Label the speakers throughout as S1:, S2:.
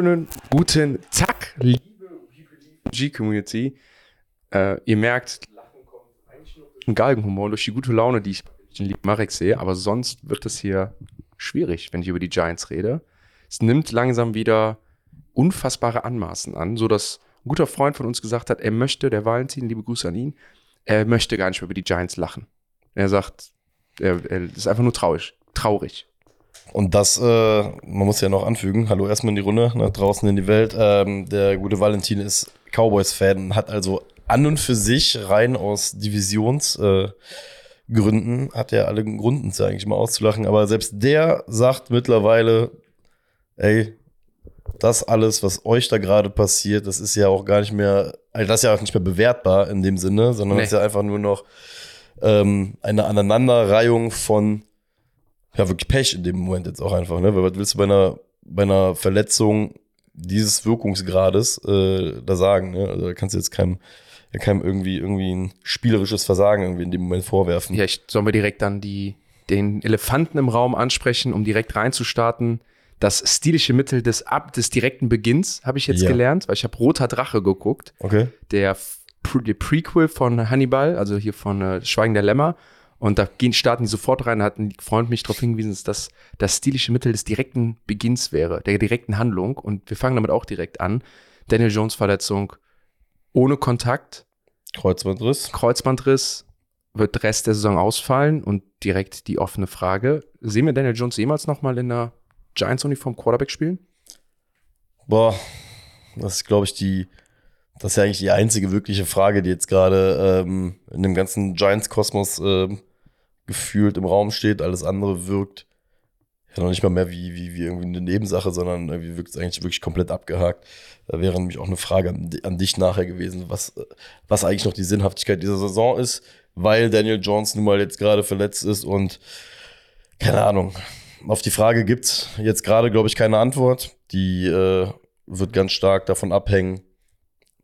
S1: Schönen guten Tag, liebe G-Community. Äh, ihr merkt, den Galgenhumor, durch die gute Laune, die ich lieben Marek sehe, aber sonst wird es hier schwierig, wenn ich über die Giants rede. Es nimmt langsam wieder unfassbare Anmaßen an, so dass ein guter Freund von uns gesagt hat, er möchte, der Valentin, liebe Grüße an ihn, er möchte gar nicht mehr über die Giants lachen. Er sagt, er, er ist einfach nur traurig. Traurig.
S2: Und das, äh, man muss ja noch anfügen, hallo erstmal in die Runde, nach draußen in die Welt. Ähm, der gute Valentin ist Cowboys-Fan, hat also an und für sich rein aus Divisionsgründen, äh, hat er alle Gründen, eigentlich mal auszulachen. Aber selbst der sagt mittlerweile, ey, das alles, was euch da gerade passiert, das ist ja auch gar nicht mehr, also das ist ja auch nicht mehr bewertbar in dem Sinne, sondern
S1: Nee.
S2: das ist ja einfach nur noch ähm, eine Aneinanderreihung von ja, wirklich Pech in dem Moment jetzt auch einfach, ne? Weil was willst du bei einer, bei einer Verletzung dieses Wirkungsgrades äh, da sagen, ne? Also da kannst du jetzt keinem, keinem irgendwie, irgendwie ein spielerisches Versagen irgendwie in dem Moment vorwerfen.
S1: Ja, ich, sollen wir direkt dann die, den Elefanten im Raum ansprechen, um direkt reinzustarten? Das stilische Mittel des, Ab des direkten Beginns habe ich jetzt
S2: Ja.
S1: gelernt, weil ich habe Roter Drache geguckt.
S2: Okay.
S1: der, der Prequel von Hannibal, also hier von äh, Schweigen der Lämmer. Und da gehen, starten die sofort rein, hat ein Freund mich darauf hingewiesen, dass das das stilische Mittel des direkten Beginns wäre, der direkten Handlung. Und wir fangen damit auch direkt an. Daniel Jones Verletzung ohne Kontakt,
S2: Kreuzbandriss.
S1: Kreuzbandriss, wird Rest der Saison ausfallen und direkt die offene Frage. Sehen wir Daniel Jones jemals nochmal in der Giants-Uniform Quarterback spielen?
S2: Boah, das ist, glaube ich, die, das ist ja eigentlich die einzige wirkliche Frage, die jetzt gerade ähm, in dem ganzen Giants-Kosmos ähm, gefühlt im Raum steht. Alles andere wirkt ja noch nicht mal mehr wie, wie, wie irgendwie eine Nebensache, sondern irgendwie wirkt es eigentlich wirklich komplett abgehakt. Da wäre nämlich auch eine Frage an, an dich nachher gewesen, was, was eigentlich noch die Sinnhaftigkeit dieser Saison ist, weil Daniel Jones nun mal jetzt gerade verletzt ist und keine Ahnung. Auf die Frage gibt's jetzt gerade, glaube ich, keine Antwort. Die äh, wird ganz stark davon abhängen,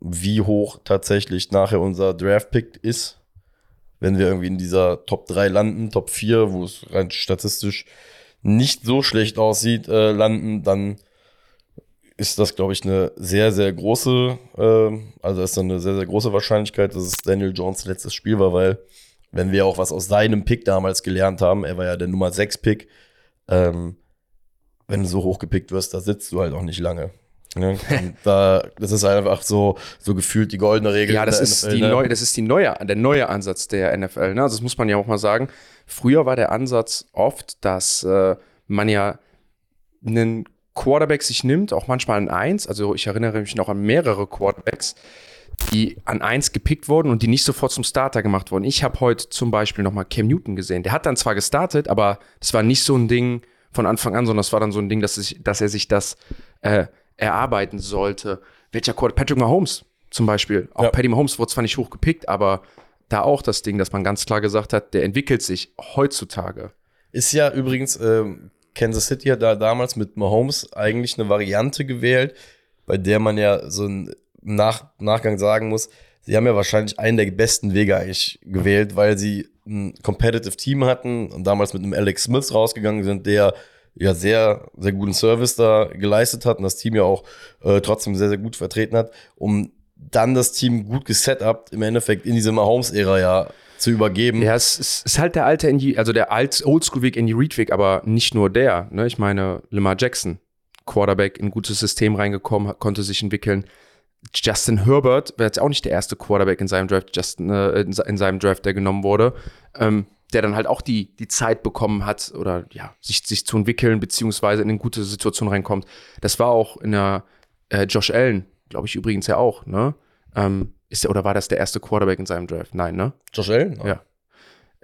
S2: wie hoch tatsächlich nachher unser Draft-Pick ist. Wenn wir irgendwie in dieser Top 3 landen, Top 4, wo es rein statistisch nicht so schlecht aussieht, äh, landen, dann ist das, glaube ich, eine sehr, sehr große, äh, also ist dann eine sehr, sehr große Wahrscheinlichkeit, dass es Daniel Jones letztes Spiel war, weil wenn wir auch was aus seinem Pick damals gelernt haben, er war ja der Nummer 6 Pick, ähm, wenn du so hoch gepickt wirst, da sitzt du halt auch nicht lange. Ne? Da, das ist einfach so, so gefühlt die goldene Regel.
S1: Ja, das ist,
S2: NFL,
S1: die
S2: ne?
S1: neue, das ist die neue, der neue Ansatz der NFL. Ne? Also das muss man ja auch mal sagen. Früher war der Ansatz oft, dass äh, man ja einen Quarterback sich nimmt, auch manchmal an eins. Also ich erinnere mich noch an mehrere Quarterbacks, die an eins gepickt wurden und die nicht sofort zum Starter gemacht wurden. Ich habe heute zum Beispiel noch mal Cam Newton gesehen. Der hat dann zwar gestartet, aber das war nicht so ein Ding von Anfang an, sondern das war dann so ein Ding, dass, es, dass er sich das äh, erarbeiten sollte. Welcher Quarterback? Patrick Mahomes zum Beispiel. Auch
S2: Ja.
S1: Patty Mahomes wurde zwar nicht hoch gepickt, aber da auch das Ding, dass man ganz klar gesagt hat, der entwickelt sich heutzutage.
S2: Ist ja übrigens, ähm, Kansas City hat da damals mit Mahomes eigentlich eine Variante gewählt, bei der man ja so im Nach Nachgang sagen muss, sie haben ja wahrscheinlich einen der besten Wege eigentlich gewählt, weil sie ein competitive Team hatten und damals mit einem Alex Smith rausgegangen sind, der ja sehr, sehr guten Service da geleistet hat und das Team ja auch äh, trotzdem sehr, sehr gut vertreten hat, um dann das Team gut gesetupt im Endeffekt in diese Mahomes-Ära ja zu übergeben.
S1: Ja, es ist, halt der alte Andy, also der alt Oldschool-Weg Andy Reid-Weg, aber nicht nur der. Ne? Ich meine, Lamar Jackson, Quarterback in ein gutes System reingekommen, konnte sich entwickeln. Justin Herbert wäre jetzt auch nicht der erste Quarterback in seinem Draft, Justin, äh, in seinem Draft, der genommen wurde, ähm, der dann halt auch die, die Zeit bekommen hat oder ja, sich, sich zu entwickeln, beziehungsweise in eine gute Situation reinkommt. Das war auch in der äh, Josh Allen, glaube ich übrigens ja auch, ne? Ähm, ist der, oder war das der erste Quarterback in seinem Draft? Nein, ne?
S2: Josh Allen?
S1: Ja.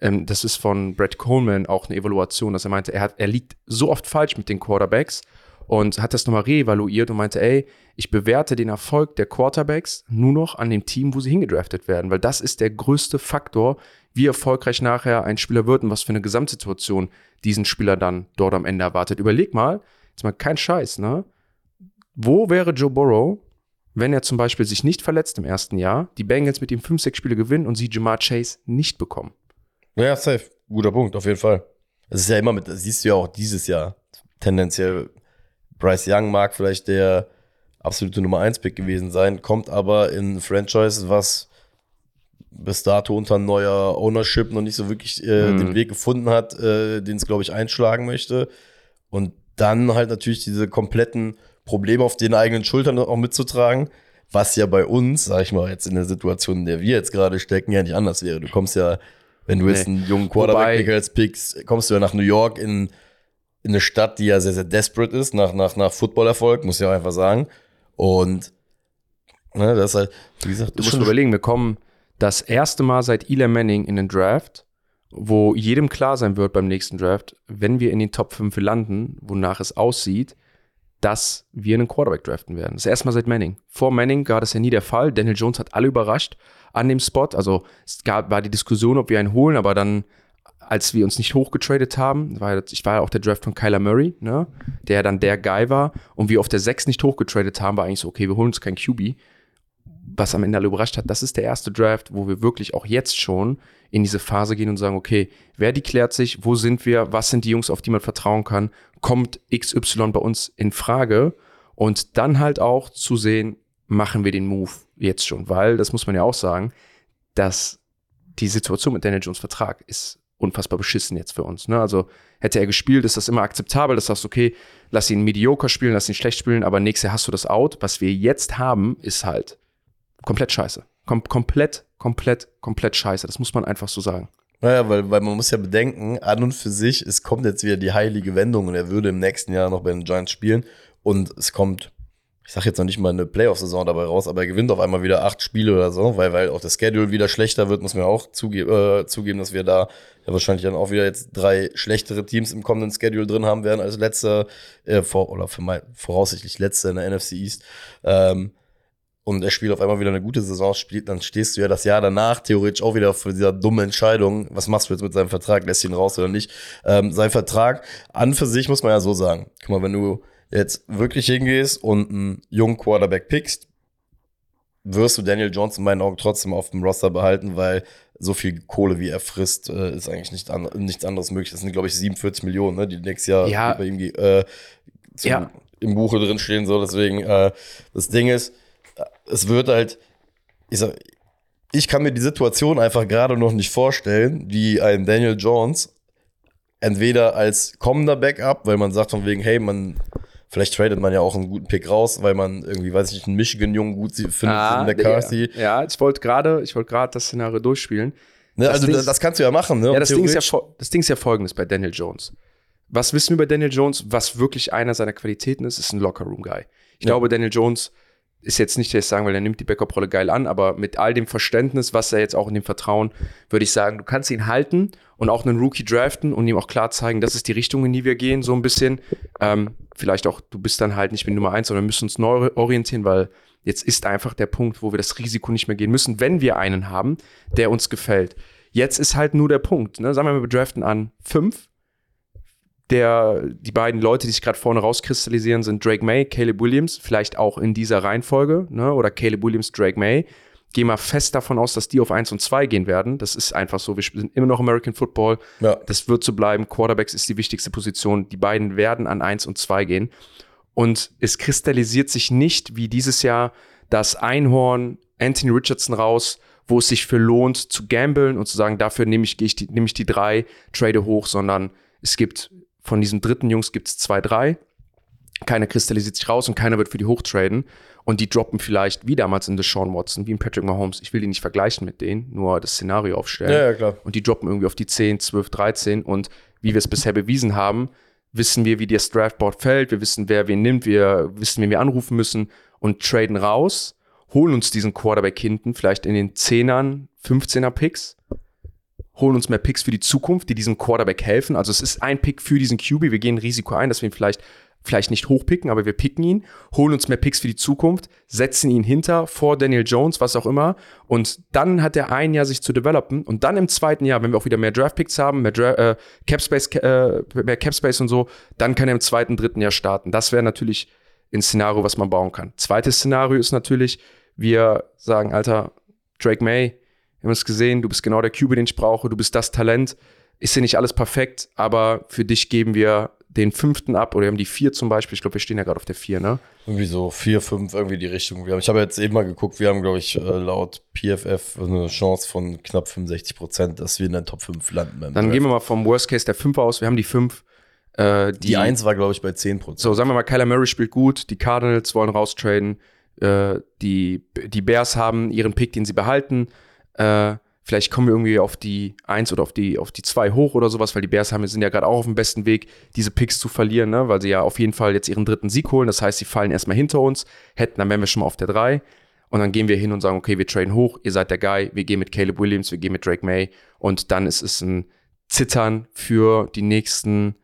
S1: Ähm, das ist von Brett Coleman auch eine Evaluation, dass er meinte, er, hat, er liegt so oft falsch mit den Quarterbacks und hat das nochmal reevaluiert und meinte, ey, ich bewerte den Erfolg der Quarterbacks nur noch an dem Team, wo sie hingedraftet werden, weil das ist der größte Faktor, wie erfolgreich nachher ein Spieler wird und was für eine Gesamtsituation diesen Spieler dann dort am Ende erwartet. Überleg mal, jetzt mal kein Scheiß, ne? Wo wäre Joe Burrow, wenn er zum Beispiel sich nicht verletzt im ersten Jahr, die Bengals mit ihm 5, 6 Spiele gewinnen und sie Jamar Chase nicht bekommen?
S2: Ja, safe. Guter Punkt, auf jeden Fall. Es ist ja immer mit, das siehst du ja auch dieses Jahr tendenziell Bryce Young mag vielleicht der absolute Nummer 1 Pick gewesen sein, kommt aber in Franchise, was bis dato unter neuer Ownership noch nicht so wirklich äh,
S1: Mhm.
S2: den Weg gefunden hat, äh, den es, glaube ich, einschlagen möchte. Und dann halt natürlich diese kompletten Probleme auf den eigenen Schultern auch mitzutragen, was ja bei uns, sag ich mal, jetzt in der Situation, in der wir jetzt gerade stecken, ja nicht anders wäre. Du kommst ja, wenn du jetzt
S1: Nee.
S2: einen jungen Quarterback als pickst, kommst du ja nach New York in, in eine Stadt, die ja sehr, sehr desperate ist, nach, nach, nach Footballerfolg, muss ich auch einfach sagen. Und ne, das ist halt, wie gesagt,
S1: Du musst
S2: schon-
S1: überlegen, wir kommen das erste Mal seit Eli Manning in den Draft, wo jedem klar sein wird beim nächsten Draft, wenn wir in den Top 5 landen, wonach es aussieht, dass wir einen Quarterback draften werden. Das erste Mal seit Manning. Vor Manning war das ja nie der Fall. Daniel Jones hat alle überrascht an dem Spot. Also es gab, war die Diskussion, ob wir einen holen, aber dann, als wir uns nicht hochgetradet haben, war ich war ja auch der Draft von Kyler Murray, ne, der dann der Guy war, und wir auf der 6 nicht hochgetradet haben, war eigentlich so, okay, wir holen uns keinen QB was am Ende alle überrascht hat, das ist der erste Draft, wo wir wirklich auch jetzt schon in diese Phase gehen und sagen, okay, wer deklärt sich, wo sind wir, was sind die Jungs, auf die man vertrauen kann, kommt XY bei uns in Frage und dann halt auch zu sehen, machen wir den Move jetzt schon, weil, das muss man ja auch sagen, dass die Situation mit Daniel Jones Vertrag ist unfassbar beschissen jetzt für uns. Ne? Also hätte er gespielt, ist das immer akzeptabel, dass du sagst, okay, lass ihn mediocre spielen, lass ihn schlecht spielen, aber nächstes Jahr hast du das Out. Was wir jetzt haben, ist halt komplett scheiße. Kom komplett, komplett, komplett scheiße. Das muss man einfach so sagen.
S2: Naja, weil, weil man muss ja bedenken, an und für sich, es kommt jetzt wieder die heilige Wendung und er würde im nächsten Jahr noch bei den Giants spielen und es kommt, ich sag jetzt noch nicht mal eine Playoff-Saison dabei raus, aber er gewinnt auf einmal wieder acht Spiele oder so, weil, weil auch das Schedule wieder schlechter wird, muss man auch zuge äh, zugeben, dass wir da ja wahrscheinlich dann auch wieder jetzt drei schlechtere Teams im kommenden Schedule drin haben werden als letzter, äh, vor, oder für mein, voraussichtlich letzter in der NFC East. Ähm, und er spielt auf einmal wieder eine gute Saison, spielt, dann stehst du ja das Jahr danach theoretisch auch wieder vor dieser dummen Entscheidung, was machst du jetzt mit seinem Vertrag, lässt ihn raus oder nicht. Ähm, sein Vertrag an für sich muss man ja so sagen. Guck mal, wenn du jetzt wirklich hingehst und einen jungen Quarterback pickst, wirst du Daniel Jones in meinen Augen trotzdem auf dem Roster behalten, weil so viel Kohle, wie er frisst, äh, ist eigentlich nicht an, nichts anderes möglich. Das sind, glaube ich, 47 Millionen, ne, die nächstes Jahr
S1: Ja.
S2: bei ihm äh, zum,
S1: Ja.
S2: im Buche drin stehen. So, deswegen, äh, das Ding ist, es wird halt, ich sag, ich kann mir die Situation einfach gerade noch nicht vorstellen, wie ein Daniel Jones entweder als kommender Backup, weil man sagt von wegen, hey, man, vielleicht tradet man ja auch einen guten Pick raus, weil man irgendwie, weiß ich nicht, einen Michigan-Jungen gut findet,
S1: Ah,
S2: in McCarthy.
S1: Ja, ich wollte gerade, ich wollte gerade das Szenario durchspielen.
S2: Ne,
S1: Das
S2: also
S1: Ding
S2: das, kannst du ja machen, ne?
S1: Ja, das Ding, ist ja das Ding ist ja folgendes bei Daniel Jones. Was wissen wir über Daniel Jones? Was wirklich einer seiner Qualitäten ist, ist ein Locker-Room-Guy. Ich
S2: Ja.
S1: glaube, Daniel Jones ist jetzt nicht, der ich sagen will, er nimmt die Backup-Rolle geil an, aber mit all dem Verständnis, was er jetzt auch in dem Vertrauen, würde ich sagen, du kannst ihn halten und auch einen Rookie draften und ihm auch klar zeigen, das ist die Richtung, in die wir gehen, so ein bisschen. Ähm, vielleicht auch, du bist dann halt nicht mit Nummer eins, sondern wir müssen uns neu orientieren, weil jetzt ist einfach der Punkt, wo wir das Risiko nicht mehr gehen müssen, wenn wir einen haben, der uns gefällt. Jetzt ist halt nur der Punkt. Ne? Sagen wir mal, wir draften an fünf. Der, die beiden Leute, die sich gerade vorne rauskristallisieren, sind Drake May, Caleb Williams, vielleicht auch in dieser Reihenfolge, ne? oder Caleb Williams, Drake May. Geh mal fest davon aus, dass die auf 1 und 2 gehen werden. Das ist einfach so. Wir sind immer noch American Football.
S2: Ja.
S1: Das wird so bleiben. Quarterbacks ist die wichtigste Position. Die beiden werden an 1 und 2 gehen. Und es kristallisiert sich nicht wie dieses Jahr das Einhorn Anthony Richardson raus, wo es sich für lohnt zu gamblen und zu sagen, dafür nehme ich, gehe ich die, nehme ich die drei, trade hoch, sondern es gibt von diesen dritten Jungs gibt es zwei, drei. Keiner kristallisiert sich raus und keiner wird für die hochtraden. Und die droppen vielleicht wie damals in Deshaun Watson, wie in Patrick Mahomes. Ich will die nicht vergleichen mit denen, nur das Szenario aufstellen.
S2: Ja, ja, klar.
S1: Und die droppen irgendwie auf die 10, 12, 13. Und wie wir es bisher bewiesen haben, wissen wir, wie das Draftboard fällt. Wir wissen, wer wen nimmt. Wir wissen, wen wir anrufen müssen und traden raus, holen uns diesen Quarterback hinten, vielleicht in den 10ern, 15er Picks, holen uns mehr Picks für die Zukunft, die diesem Quarterback helfen. Also es ist ein Pick für diesen QB. Wir gehen Risiko ein, dass wir ihn vielleicht vielleicht nicht hochpicken, aber wir picken ihn, holen uns mehr Picks für die Zukunft, setzen ihn hinter, vor Daniel Jones, was auch immer. Und dann hat er ein Jahr sich zu developen. Und dann im zweiten Jahr, wenn wir auch wieder mehr Draftpicks haben, mehr, Dra äh, Capspace, äh, mehr Capspace und so, dann kann er im zweiten, dritten Jahr starten. Das wäre natürlich ein Szenario, was man bauen kann. Zweites Szenario ist natürlich, wir sagen, Alter, Drake May, wir haben es gesehen, du bist genau der QB, den ich brauche, du bist das Talent. Ist ja nicht alles perfekt, aber für dich geben wir den fünften ab oder wir haben die vier zum Beispiel. Ich glaube, wir stehen ja gerade auf der vier, ne?
S2: Irgendwie so vier, fünf, irgendwie die Richtung. Wir haben, ich habe jetzt eben mal geguckt, wir haben, glaube ich, äh, laut PFF eine Chance von knapp 65 Prozent, dass wir in den Top 5 landen.
S1: Dann Draft. gehen wir mal vom Worst Case der 5 aus. Wir haben die 5.
S2: Äh, die, die 1 war, glaube ich, bei 10 Prozent.
S1: So, sagen wir mal, Kyler Murray spielt gut, die Cardinals wollen raustraden, äh, die, die Bears haben ihren Pick, den sie behalten. Äh, vielleicht kommen wir irgendwie auf die 1 oder auf die, auf die 2 hoch oder sowas, weil die Bears haben, sind ja gerade auch auf dem besten Weg, diese Picks zu verlieren, ne? weil sie ja auf jeden Fall jetzt ihren dritten Sieg holen. Das heißt, sie fallen erstmal hinter uns, hätten, dann wären wir schon mal auf der 3. Und dann gehen wir hin und sagen, okay, wir traden hoch, ihr seid der Guy, wir gehen mit Caleb Williams, wir gehen mit Drake May. Und dann ist es ein Zittern für die nächsten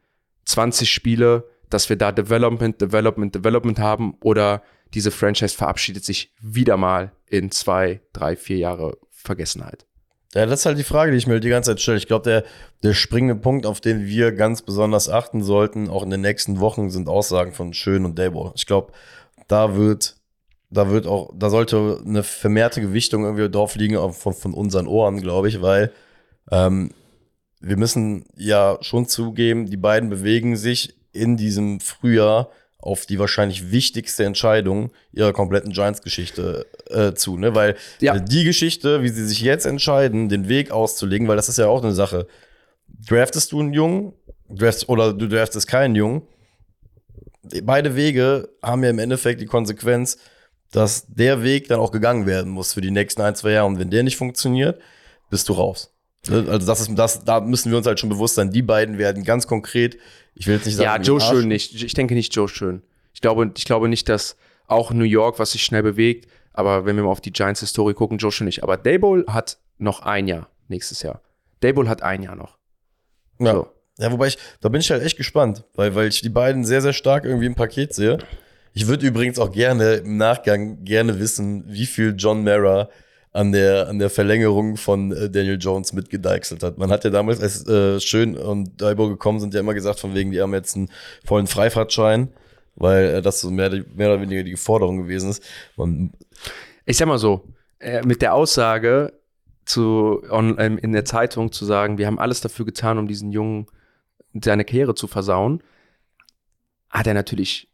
S1: 20 Spiele, dass wir da Development, Development, Development haben oder diese Franchise verabschiedet sich wieder mal in zwei, drei, vier Jahre Vergessenheit.
S2: Ja, das ist halt die Frage, die ich mir die ganze Zeit stelle. Ich glaube, der, der springende Punkt, auf den wir ganz besonders achten sollten, auch in den nächsten Wochen, sind Aussagen von Schön und Dable. Ich glaube, da wird, da wird auch, da sollte eine vermehrte Gewichtung irgendwie drauf liegen von, von unseren Ohren, glaube ich, weil ähm, wir müssen ja schon zugeben, die beiden bewegen sich in diesem Frühjahr auf die wahrscheinlich wichtigste Entscheidung ihrer kompletten Giants-Geschichte äh, zu, ne? Weil ja. die Geschichte, wie sie sich jetzt entscheiden, den Weg auszulegen, weil das ist ja auch eine Sache. Draftest du einen Jungen, draftest, oder du draftest keinen Jungen, beide Wege haben ja im Endeffekt die Konsequenz, dass der Weg dann auch gegangen werden muss für die nächsten ein, zwei Jahre. Und wenn der nicht funktioniert, bist du raus. Ne? Also das ist das, da müssen wir uns halt schon bewusst sein. Die beiden werden ganz konkret ich will jetzt nicht sagen.
S1: Ja, Joe Schön nicht. Ich denke nicht Joe Schön. Ich glaube, ich glaube nicht, dass auch New York, was sich schnell bewegt, aber wenn wir mal auf die Giants-Historie gucken, Joe Schön nicht. Aber Dayball hat noch ein Jahr nächstes Jahr. Dayball hat ein Jahr noch.
S2: Ja. So. Ja, wobei ich, da bin ich halt echt gespannt, weil, weil ich die beiden sehr, sehr stark irgendwie im Paket sehe. Ich würde übrigens auch gerne im Nachgang gerne wissen, wie viel John Mara an der, an der Verlängerung von äh, Daniel Jones mitgedeichselt hat. Man hat ja damals, als äh, Schön und Daibo gekommen sind, ja immer gesagt, von wegen, die haben jetzt einen vollen Freifahrtschein, weil äh, das so mehr, mehr oder weniger die Forderung gewesen ist. Man,
S1: ich sag mal so, äh, mit der Aussage zu, on, ähm, in der Zeitung zu sagen, wir haben alles dafür getan, um diesen Jungen seine Karriere zu versauen, hat er natürlich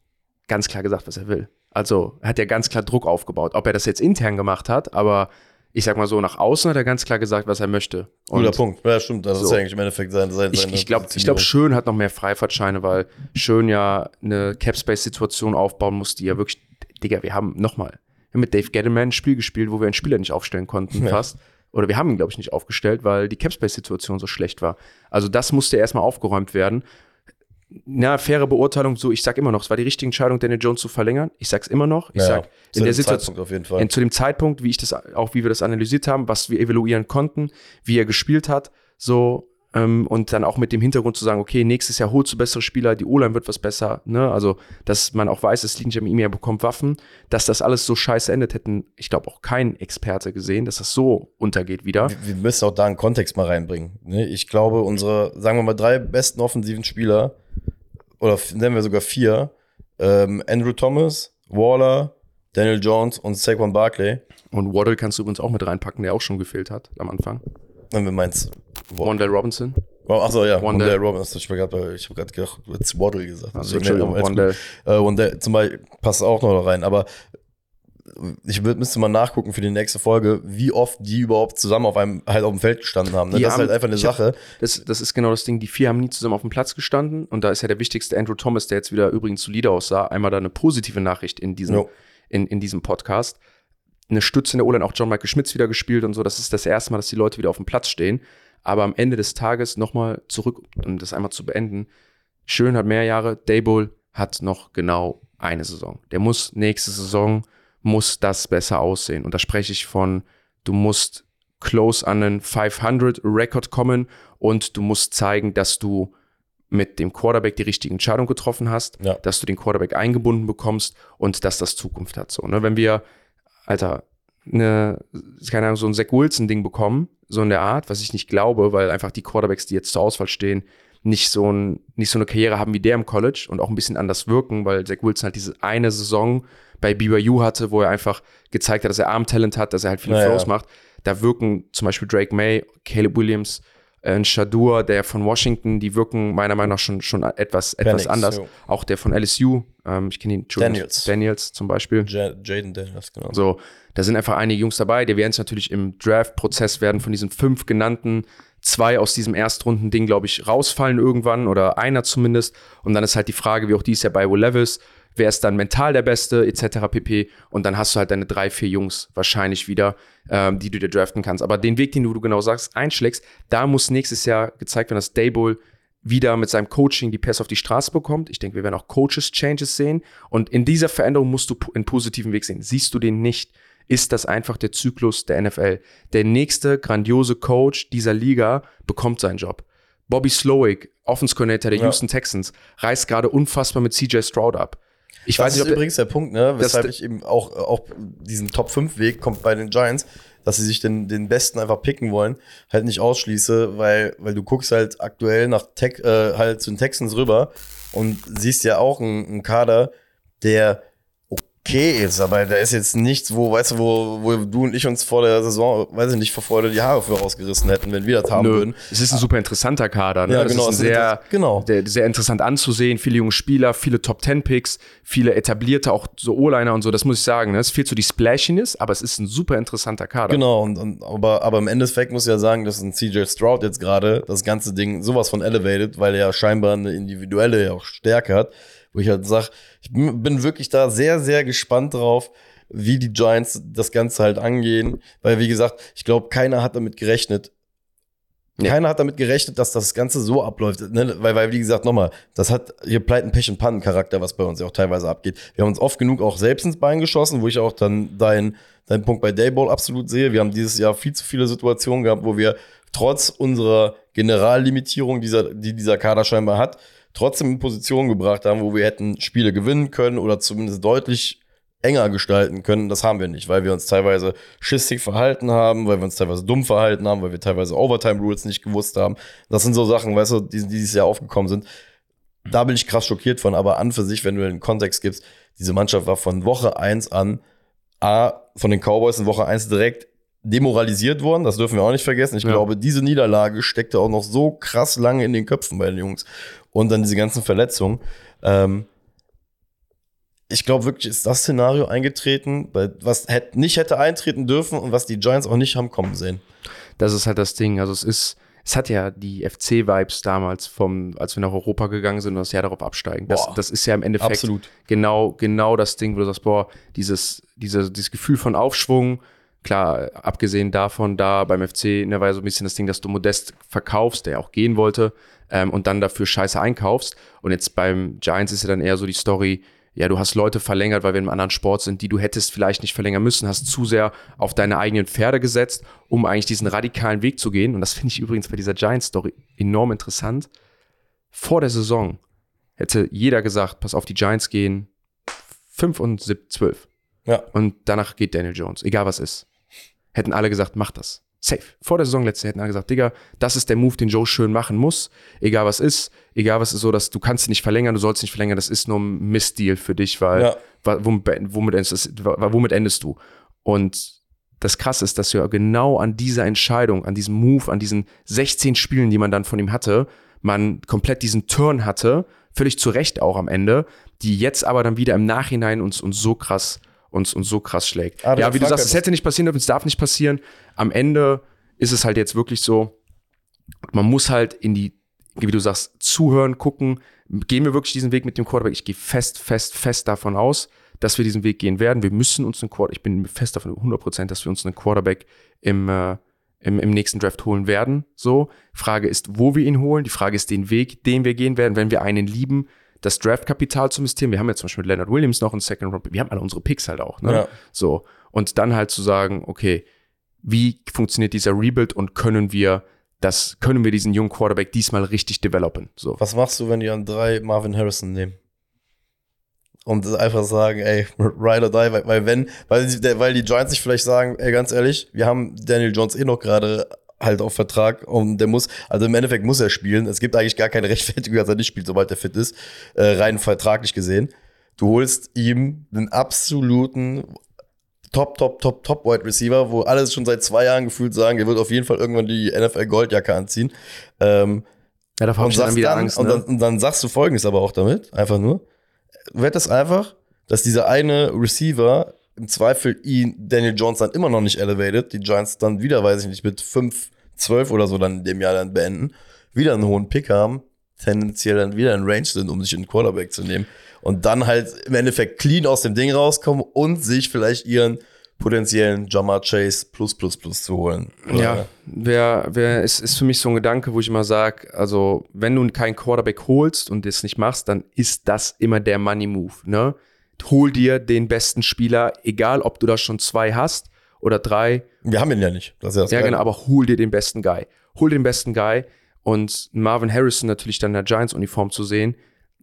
S1: ganz klar gesagt, was er will. Also hat er ganz klar Druck aufgebaut. Ob er das jetzt intern gemacht hat, aber ich sag mal so, nach außen hat er ganz klar gesagt, was er möchte.
S2: Und Guter Punkt. Ja, stimmt. Das so. ist ja eigentlich im Endeffekt sein, sein
S1: Ich, ich glaube, glaub, Schön hat noch mehr Freifahrtscheine, weil Schön ja eine Capspace-Situation aufbauen muss, die ja wirklich, Digga, wir haben nochmal mit Dave Gettleman ein Spiel gespielt, wo wir einen Spieler nicht aufstellen konnten, ja. fast. Oder wir haben ihn, glaube ich, nicht aufgestellt, weil die Capspace-Situation so schlecht war. Also das musste erstmal aufgeräumt werden na, faire Beurteilung, so, ich sag immer noch, es war die richtige Entscheidung, Daniel Jones zu verlängern. Ich sag's immer noch. Ich naja, sag, in der Situation, auf jeden Fall. In, zu dem Zeitpunkt, wie ich das, auch wie wir das analysiert haben, was wir evaluieren konnten, wie er gespielt hat, so, ähm, und dann auch mit dem Hintergrund zu sagen, okay, nächstes Jahr holst du bessere Spieler, die O-Line wird was besser, ne, also, dass man auch weiß, es liegt ihm, er bekommt Waffen, dass das alles so scheiße endet, hätten, ich glaube, auch kein Experte gesehen, dass das so untergeht wieder.
S2: Wir, wir müssen auch da einen Kontext mal reinbringen, ne? Ich glaube, unsere, sagen wir mal, drei besten offensiven Spieler, oder nennen wir sogar vier, ähm, Andrew Thomas, Waller, Daniel Jones und Saquon Barkley.
S1: Und Waddle kannst du übrigens auch mit reinpacken, der auch schon gefehlt hat am Anfang.
S2: Wenn wir meinst.
S1: Wandale Robinson.
S2: Oh, achso, ja, Wandale Robinson. Ich habe gerade hab gedacht, du hättest Waddle gesagt.
S1: Also, Entschuldigung,
S2: Wandale. Äh, zum Beispiel passt auch noch da rein. Aber ich würd, müsste mal nachgucken für die nächste Folge, wie oft die überhaupt zusammen auf einem halt auf dem Feld gestanden haben. Ne? Das haben, ist halt einfach eine Sache.
S1: Hab, das, das ist genau das Ding. Die vier haben nie zusammen auf dem Platz gestanden und da ist ja der wichtigste Andrew Thomas, der jetzt wieder übrigens solide aussah. Einmal da eine positive Nachricht in diesem, in, in diesem Podcast. Eine Stütze in der O-Line, auch John Michael Schmitz wieder gespielt und so. Das ist das erste Mal, dass die Leute wieder auf dem Platz stehen. Aber am Ende des Tages nochmal zurück, um das einmal zu beenden. Schön hat mehr Jahre, Dayball hat noch genau eine Saison. Der muss nächste Saison muss das besser aussehen. Und da spreche ich von, du musst close an einen 500 Record kommen und du musst zeigen, dass du mit dem Quarterback die richtige Entscheidung getroffen hast, ja. dass du den Quarterback eingebunden bekommst und dass das Zukunft hat. So, ne? Wenn wir, Alter, eine, keine Ahnung, so ein Zach Wilson-Ding bekommen, so in der Art, was ich nicht glaube, weil einfach die Quarterbacks, die jetzt zur Auswahl stehen, nicht so, ein, nicht so eine Karriere haben wie der im College und auch ein bisschen anders wirken, weil Zach Wilson halt diese eine Saison bei BYU hatte, wo er einfach gezeigt hat, dass er Armtalent hat, dass er halt viele naja. Flows macht. Da wirken zum Beispiel Drake May, Caleb Williams, ein Shadur, der von Washington, die wirken meiner Meinung nach schon, schon etwas, etwas
S2: Penix,
S1: anders.
S2: jo.
S1: Auch der von LSU, ähm, ich kenne ihn,
S2: Daniels.
S1: Daniels zum Beispiel.
S2: Ja- Jaden Daniels, genau.
S1: So, da sind einfach einige Jungs dabei, die werden es natürlich im Draft-Prozess werden von diesen fünf genannten, zwei aus diesem Erstrunden-Ding, glaube ich, rausfallen irgendwann oder einer zumindest. Und dann ist halt die Frage, wie auch dies ja bei Will Levis, wer ist dann mental der Beste, etc. pp. Und dann hast du halt deine drei, vier Jungs wahrscheinlich wieder, ähm, die du dir draften kannst. Aber den Weg, den du, du genau sagst, einschlägst, da muss nächstes Jahr gezeigt werden, dass Dable wieder mit seinem Coaching die Pässe auf die Straße bekommt. Ich denke, wir werden auch Coaches-Changes sehen. Und in dieser Veränderung musst du einen positiven Weg sehen. Siehst du den nicht, ist das einfach der Zyklus der NFL. Der nächste grandiose Coach dieser Liga bekommt seinen Job. Bobby Slowick, Offense Coordinator der
S2: Ja.
S1: Houston Texans, reißt gerade unfassbar mit CJ Stroud ab. Ich
S2: das
S1: weiß nicht,
S2: ist übrigens der Punkt, ne, weshalb ich eben auch, auch diesen Top-5-Weg kommt bei den Giants, dass sie sich den, den Besten einfach picken wollen, halt nicht ausschließe, weil, weil du guckst halt aktuell nach Tech, äh, halt zu den Texans rüber und siehst ja auch einen, einen Kader, der okay ist, aber da ist jetzt nichts, wo, weißt du, wo, wo du und ich uns vor der Saison, weiß ich nicht, vor Freude die Haare für rausgerissen hätten, wenn wir das haben
S1: Nö,
S2: würden.
S1: es ist ein super interessanter Kader. Ne?
S2: Ja, genau,
S1: Ist
S2: es
S1: ein
S2: ist
S1: sehr,
S2: genau.
S1: Der, sehr interessant anzusehen. Viele junge Spieler, viele Top 10 Picks, viele etablierte, auch so O-Liner und so. Das muss ich sagen. Ne? Es fehlt so die Splashiness, aber es ist ein super interessanter Kader.
S2: Genau, und, und, aber, aber im Endeffekt muss ich ja sagen, dass ein CJ Stroud jetzt gerade das ganze Ding sowas von elevated, weil er ja scheinbar eine individuelle ja auch Stärke hat, wo ich halt sage, ich bin wirklich da sehr, sehr gespannt drauf, wie die Giants das Ganze halt angehen, weil wie gesagt, ich glaube, keiner hat damit gerechnet,
S1: Nee.
S2: Keiner hat damit gerechnet, dass das Ganze so abläuft. Ne? Weil, weil, wie gesagt, nochmal, das hat hier Pleiten, Pech und Pannen-Charakter, was bei uns ja auch teilweise abgeht. Wir haben uns oft genug auch selbst ins Bein geschossen, wo ich auch dann deinen dein Punkt bei Dayball absolut sehe. Wir haben dieses Jahr viel zu viele Situationen gehabt, wo wir trotz unserer Generallimitierung, dieser, die dieser Kader scheinbar hat, trotzdem in Positionen gebracht haben, wo wir hätten Spiele gewinnen können oder zumindest deutlich enger gestalten können. Das haben wir nicht, weil wir uns teilweise schissig verhalten haben, weil wir uns teilweise dumm verhalten haben, weil wir teilweise Overtime-Rules nicht gewusst haben. Das sind so Sachen, weißt du, die, die dieses Jahr aufgekommen sind. Da bin ich krass schockiert von, aber an für sich, wenn du den Kontext gibst, diese Mannschaft war von Woche 1 an A, von den Cowboys in Woche 1 direkt demoralisiert worden, das dürfen wir auch nicht vergessen. Ich
S1: Ja.
S2: glaube, diese Niederlage steckte auch noch so krass lange in den Köpfen bei den Jungs. Und dann diese ganzen Verletzungen. Ähm, ich glaube wirklich, ist das Szenario eingetreten, was hätte, nicht hätte eintreten dürfen und was die Giants auch nicht haben kommen sehen.
S1: Das ist halt das Ding. Also es ist, es hat ja die FC-Vibes damals vom, als wir nach Europa gegangen sind und das Jahr darauf absteigen. Das,
S2: Boah.
S1: das ist ja im Endeffekt
S2: Absolut.
S1: genau, genau das Ding, wo du sagst, boah, dieses, diese, dieses Gefühl von Aufschwung, klar, abgesehen davon, da beim FC ne, war ja so ein bisschen das Ding, dass du Modest verkaufst, der auch gehen wollte, ähm, und dann dafür Scheiße einkaufst. Und jetzt beim Giants ist ja dann eher so die Story, ja, du hast Leute verlängert, weil wir im anderen Sport sind, die du hättest vielleicht nicht verlängern müssen, hast zu sehr auf deine eigenen Pferde gesetzt, um eigentlich diesen radikalen Weg zu gehen. Und das finde ich übrigens bei dieser Giants-Story enorm interessant. Vor der Saison hätte jeder gesagt, pass auf, die Giants gehen 5 und 7, 12.
S2: Ja.
S1: Und danach geht Daniel Jones, egal was ist. Hätten alle gesagt, mach das. Safe. Vor der Saison letzte hätten alle gesagt, Digga, das ist der Move, den Joe schön machen muss. Egal was ist, egal was ist so, dass du kannst ihn nicht verlängern, du sollst ihn nicht verlängern, das ist nur ein Missdeal für dich, weil
S2: Ja.
S1: womit, endest, womit endest du? Und das Krasse ist, dass du ja genau an dieser Entscheidung, an diesem Move, an diesen 16 Spielen, die man dann von ihm hatte, man komplett diesen Turn hatte, völlig zu Recht auch am Ende, die jetzt aber dann wieder im Nachhinein uns, uns so krass uns, uns so krass schlägt.
S2: Ah,
S1: ja, wie du sagst, es hätte nicht passieren dürfen, es darf nicht passieren. Am Ende ist es halt jetzt wirklich so, man muss halt in die, wie du sagst, zuhören, gucken, gehen wir wirklich diesen Weg mit dem Quarterback? Ich gehe fest, fest, fest davon aus, dass wir diesen Weg gehen werden. Wir müssen uns einen Quarterback, ich bin fest davon 100%, dass wir uns einen Quarterback im, äh, im, im nächsten Draft holen werden. So, Frage ist, wo wir ihn holen. Die Frage ist den Weg, den wir gehen werden, wenn wir einen lieben, das Draftkapital zu investieren. Wir haben jetzt zum Beispiel mit Leonard Williams noch einen Second Round. Wir haben alle unsere Picks halt auch. Ne?
S2: Ja.
S1: So. Und dann halt zu sagen, okay, wie funktioniert dieser Rebuild und können wir das, können wir diesen jungen Quarterback diesmal richtig developen? So.
S2: Was machst du, wenn die an drei Marvin Harrison nehmen? Und einfach sagen, ey, ride or die, weil, weil wenn, weil, weil die Giants sich vielleicht sagen, ey, ganz ehrlich, wir haben Daniel Jones eh noch gerade halt auf Vertrag und der muss, also im Endeffekt muss er spielen. Es gibt eigentlich gar keine Rechtfertigung, dass er nicht spielt, sobald er fit ist, äh, rein vertraglich gesehen. Du holst ihm den absoluten Top, Top, Top, Top Wide Receiver, wo alle schon seit zwei Jahren gefühlt sagen, er wird auf jeden Fall irgendwann die NFL Goldjacke anziehen. Ähm,
S1: Ja,
S2: und,
S1: ich dann wieder
S2: dann,
S1: Angst.
S2: und,
S1: Ne?
S2: dann, und dann sagst du folgendes aber auch damit, einfach nur. Wird das einfach, dass dieser eine Receiver im Zweifel ihn, Daniel Jones dann immer noch nicht elevated, die Giants dann wieder, weiß ich nicht, mit 5, 12 oder so dann in dem Jahr dann beenden, wieder einen hohen Pick haben, tendenziell dann wieder in Range sind, um sich einen Quarterback zu nehmen. Und dann halt im Endeffekt clean aus dem Ding rauskommen und sich vielleicht ihren potenziellen Jamar Chase plus plus plus zu holen.
S1: Ja, wer, wer ist, ist für mich so ein Gedanke, wo ich immer sage, also wenn du keinen Quarterback holst und das nicht machst, dann ist das immer der Money Move. Ne? Hol dir den besten Spieler, egal ob du da schon zwei hast oder drei.
S2: Wir haben ihn ja nicht. Das ist ja, das
S1: Ja, genau, aber hol dir den besten Guy. Hol den besten Guy und Marvin Harrison natürlich dann in der Giants-Uniform zu sehen,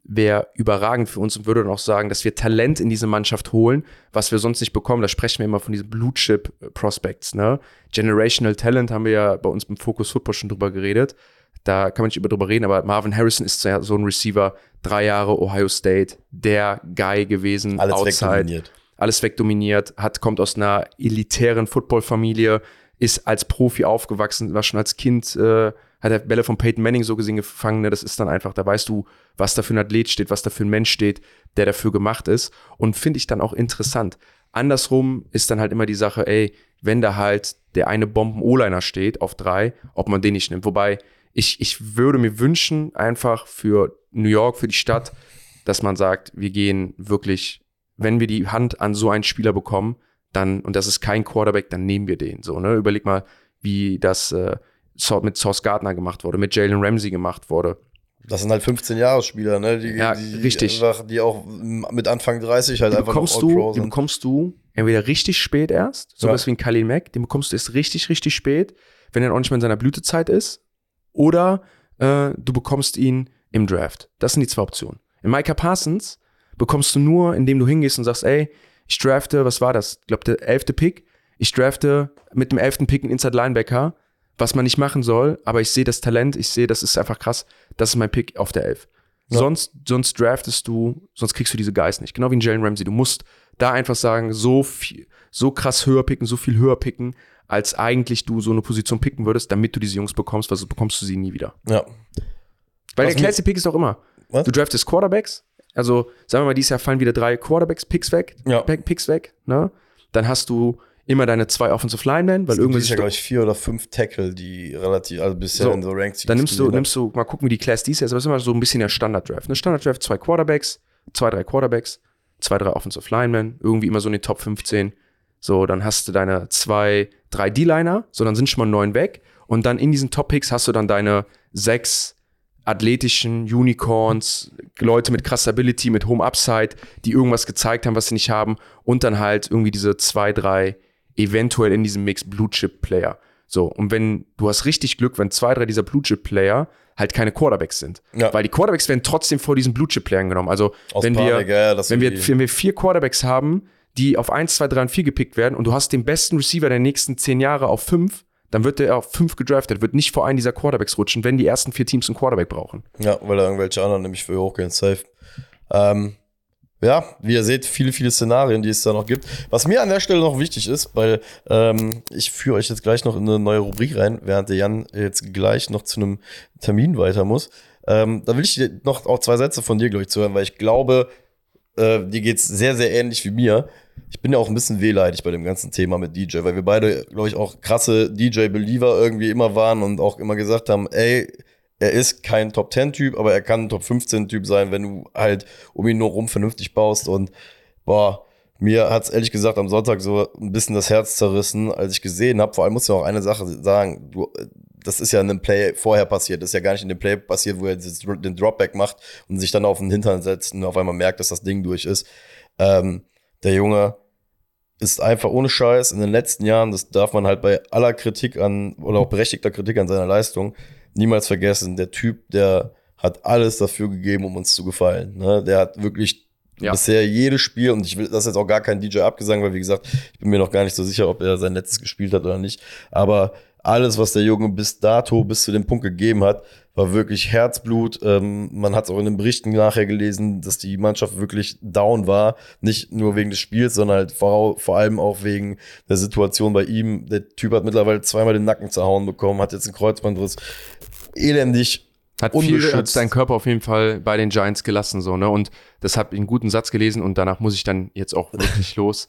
S1: wäre überragend für uns und würde dann auch sagen, dass wir Talent in diese Mannschaft holen, was wir sonst nicht bekommen. Da sprechen wir immer von diesen Blue Chip Prospects, ne? Generational Talent haben wir ja bei uns beim Focus Football schon drüber geredet. Da kann man nicht über drüber reden, aber Marvin Harrison ist ja so ein Receiver, drei Jahre Ohio State, der Guy gewesen,
S2: Alles
S1: outside
S2: wegdominiert.
S1: alles wegdominiert, hat, kommt aus einer elitären Footballfamilie, ist als Profi aufgewachsen, war schon als Kind, äh, hat er Bälle von Peyton Manning so gesehen gefangen. Ne? Das ist dann einfach, da weißt du, was da für ein Athlet steht, was da für ein Mensch steht, der dafür gemacht ist. Und finde ich dann auch interessant. Andersrum ist dann halt immer die Sache, ey, wenn da halt der eine Bomben-O-Liner steht auf drei, ob man den nicht nimmt. Wobei, ich, ich würde mir wünschen, einfach für New York, für die Stadt, dass man sagt, wir gehen wirklich, wenn wir die Hand an so einen Spieler bekommen, dann, und das ist kein Quarterback, dann nehmen wir den. So, ne? Überleg mal, wie das äh, mit Sauce Gardner gemacht wurde, mit Jalen Ramsey gemacht wurde.
S2: Das sind halt 15-Jahre-Spieler, ne? Die,
S1: Ja,
S2: die
S1: richtig.
S2: Einfach, die auch mit Anfang 30 halt
S1: Die
S2: einfach
S1: bekommst, du, die
S2: sind.
S1: bekommst du entweder richtig spät erst, sowas
S2: Ja.
S1: wie ein Khalil Mack, den bekommst du erst richtig, richtig spät, wenn er auch nicht mehr in seiner Blütezeit ist. Oder äh, du bekommst ihn im Draft. Das sind die zwei Optionen. In Micah Parsons bekommst du nur, indem du hingehst und sagst, ey, ich drafte, was war das? Ich glaube, der elfte Pick. Ich drafte mit dem elften Pick einen Inside Linebacker, was man nicht machen soll, aber ich sehe das Talent, ich sehe, das ist einfach krass. Das ist mein Pick auf der Elf.
S2: Ja.
S1: Sonst, sonst draftest du, sonst kriegst du diese Guys nicht. Genau wie ein Jalen Ramsey. Du musst da einfach sagen, so viel, so krass höher picken, so viel höher picken, als eigentlich du so eine Position picken würdest, damit du diese Jungs bekommst, weil sonst bekommst du sie nie wieder.
S2: Ja.
S1: Weil
S2: Was
S1: der kleinste Pick ist doch immer.
S2: Was?
S1: Du draftest Quarterbacks. Also, sagen wir mal, dieses Jahr fallen wieder drei Quarterbacks-Picks weg.
S2: Ja.
S1: Pick- Picks weg, ne? Dann hast du immer deine zwei Offensive Linemen, weil irgendwie
S2: dieses Jahr, glaube ich, vier oder fünf Tackle, die relativ, also bisher
S1: So,
S2: in so Ranks.
S1: Dann nimmst du, nimmst du, mal gucken, wie die Class dies ist, aber es ist immer so ein bisschen der Standard-Draft. Ne? Standard-Draft, zwei Quarterbacks, zwei, drei Quarterbacks, zwei, drei Offensive Linemen, irgendwie immer so in den Top 15. So, dann hast du deine zwei, drei D-Liner, so dann sind schon mal neun weg. Und dann in diesen Top-Picks hast du dann deine sechs athletischen Unicorns, Leute mit krasser Ability, mit hohem Upside, die irgendwas gezeigt haben, was sie nicht haben. Und dann halt irgendwie diese zwei, drei, eventuell in diesem Mix Blue-Chip-Player. So, und wenn du hast richtig Glück, wenn zwei, drei dieser Blue-Chip-Player halt keine Quarterbacks sind.
S2: Ja.
S1: Weil die Quarterbacks werden trotzdem vor diesen Blue-Chip-Playern genommen. Also,
S2: Aus
S1: wenn
S2: Panik,
S1: wir,
S2: ja,
S1: wenn
S2: wir
S1: wenn wir vier Quarterbacks haben, die auf 1, 2, 3 und 4 gepickt werden und du hast den besten Receiver der nächsten zehn Jahre auf 5, dann wird der auf 5 gedraftet, wird nicht vor einen dieser Quarterbacks rutschen, wenn die ersten vier Teams einen Quarterback brauchen.
S2: Ja, weil da irgendwelche anderen nämlich für hochgehen, safe. Ähm, ja, wie ihr seht, viele, viele Szenarien, die es da noch gibt. Was mir an der Stelle noch wichtig ist, weil ähm, ich führe euch jetzt gleich noch in eine neue Rubrik rein, während der Jan jetzt gleich noch zu einem Termin weiter muss. Ähm, da will ich noch auch zwei Sätze von dir, glaube ich, zuhören, weil ich glaube, äh, dir geht's sehr, sehr ähnlich wie mir. Ich bin ja auch ein bisschen wehleidig bei dem ganzen Thema mit DJ, weil wir beide, glaube ich, auch krasse DJ-Believer irgendwie immer waren und auch immer gesagt haben, ey, er ist kein Top-10-Typ, aber er kann ein Top-15-Typ sein, wenn du halt um ihn nur rum vernünftig baust. Und boah, mir hat's ehrlich gesagt am Sonntag so ein bisschen das Herz zerrissen, als ich gesehen habe. Vor allem muss ich auch eine Sache sagen, du, das ist ja in einem Play vorher passiert. Das ist ja gar nicht in dem Play passiert, wo er den Dropback macht und sich dann auf den Hintern setzt und auf einmal merkt, dass das Ding durch ist. Ähm, der Junge ist einfach ohne Scheiß in den letzten Jahren, das darf man halt bei aller Kritik an oder auch berechtigter Kritik an seiner Leistung niemals vergessen. Der Typ, der hat alles dafür gegeben, um uns zu gefallen. Ne? Der hat wirklich
S1: Ja.
S2: bisher jedes Spiel und ich will das ist jetzt auch gar kein DJ abgesang, weil wie gesagt, ich bin mir noch gar nicht so sicher, ob er sein letztes gespielt hat oder nicht. Aber alles, was der Junge bis dato, bis zu dem Punkt gegeben hat, war wirklich Herzblut. Ähm, man hat es auch in den Berichten nachher gelesen, dass die Mannschaft wirklich down war. Nicht nur wegen des Spiels, sondern halt vor, vor allem auch wegen der Situation bei ihm. Der Typ hat mittlerweile zweimal den Nacken zerhauen bekommen, hat jetzt einen Kreuzbandriss. Elendig.
S1: Hat viel, hat seinen Körper auf jeden Fall bei den Giants gelassen, so, ne? Und das habe ich einen guten Satz gelesen und danach muss ich dann jetzt auch wirklich los.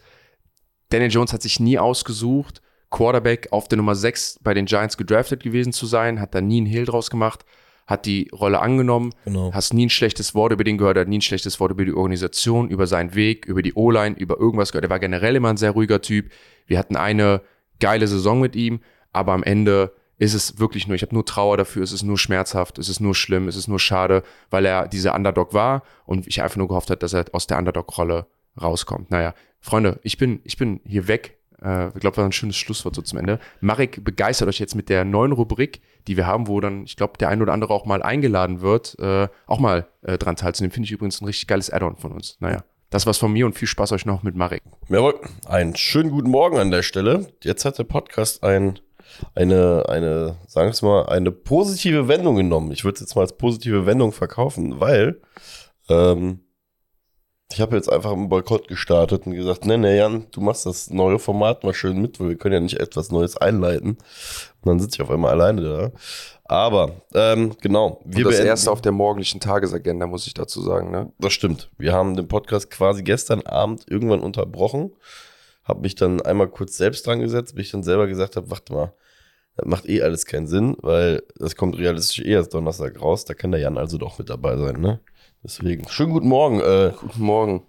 S1: Daniel Jones hat sich nie ausgesucht, Quarterback auf der Nummer 6 bei den Giants gedraftet gewesen zu sein, hat da nie einen Hehl draus gemacht, hat die Rolle angenommen, genau. hast nie ein schlechtes Wort über den gehört, hat nie ein schlechtes Wort über die Organisation, über seinen Weg, über die O-Line, über irgendwas gehört. Er war generell immer ein sehr ruhiger Typ. Wir hatten eine geile Saison mit ihm, aber am Ende ist es wirklich nur, ich habe nur Trauer dafür, es ist nur schmerzhaft, es ist nur schlimm, es ist nur schade, weil er dieser Underdog war und ich einfach nur gehofft habe, dass er aus der Underdog-Rolle rauskommt. Naja, Freunde, ich bin, ich bin hier weg. Äh, ich glaube, das war ein schönes Schlusswort so zum Ende. Marek begeistert euch jetzt mit der neuen Rubrik, die wir haben, wo dann, ich glaube, der ein oder andere auch mal eingeladen wird, äh, auch mal äh, dran teilzunehmen. Finde ich übrigens ein richtig geiles Add-on von uns. Naja. Das war's von mir und viel Spaß euch noch mit Marek.
S2: Jawohl, einen schönen guten Morgen an der Stelle. Jetzt hat der Podcast ein eine, eine, sagen wir mal, eine positive Wendung genommen. Ich würde es jetzt mal als positive Wendung verkaufen, weil ähm, ich habe jetzt einfach einen Boykott gestartet und gesagt, ne, ne, Jan, du machst das neue Format mal schön mit, weil wir können ja nicht etwas Neues einleiten. Und dann sitze ich auf einmal alleine da. Aber, ähm, genau.
S1: Wir und das erste auf der morgendlichen Tagesagenda, muss ich dazu sagen, ne?
S2: Das stimmt. Wir haben den Podcast quasi gestern Abend irgendwann unterbrochen. Hab mich dann einmal kurz selbst dran gesetzt, bis ich dann selber gesagt habe, warte mal, das macht eh alles keinen Sinn, weil das kommt realistisch eh erst Donnerstag raus. Da kann der Jan also doch mit dabei sein, ne? Deswegen. Schönen guten Morgen. Äh,
S1: guten Morgen.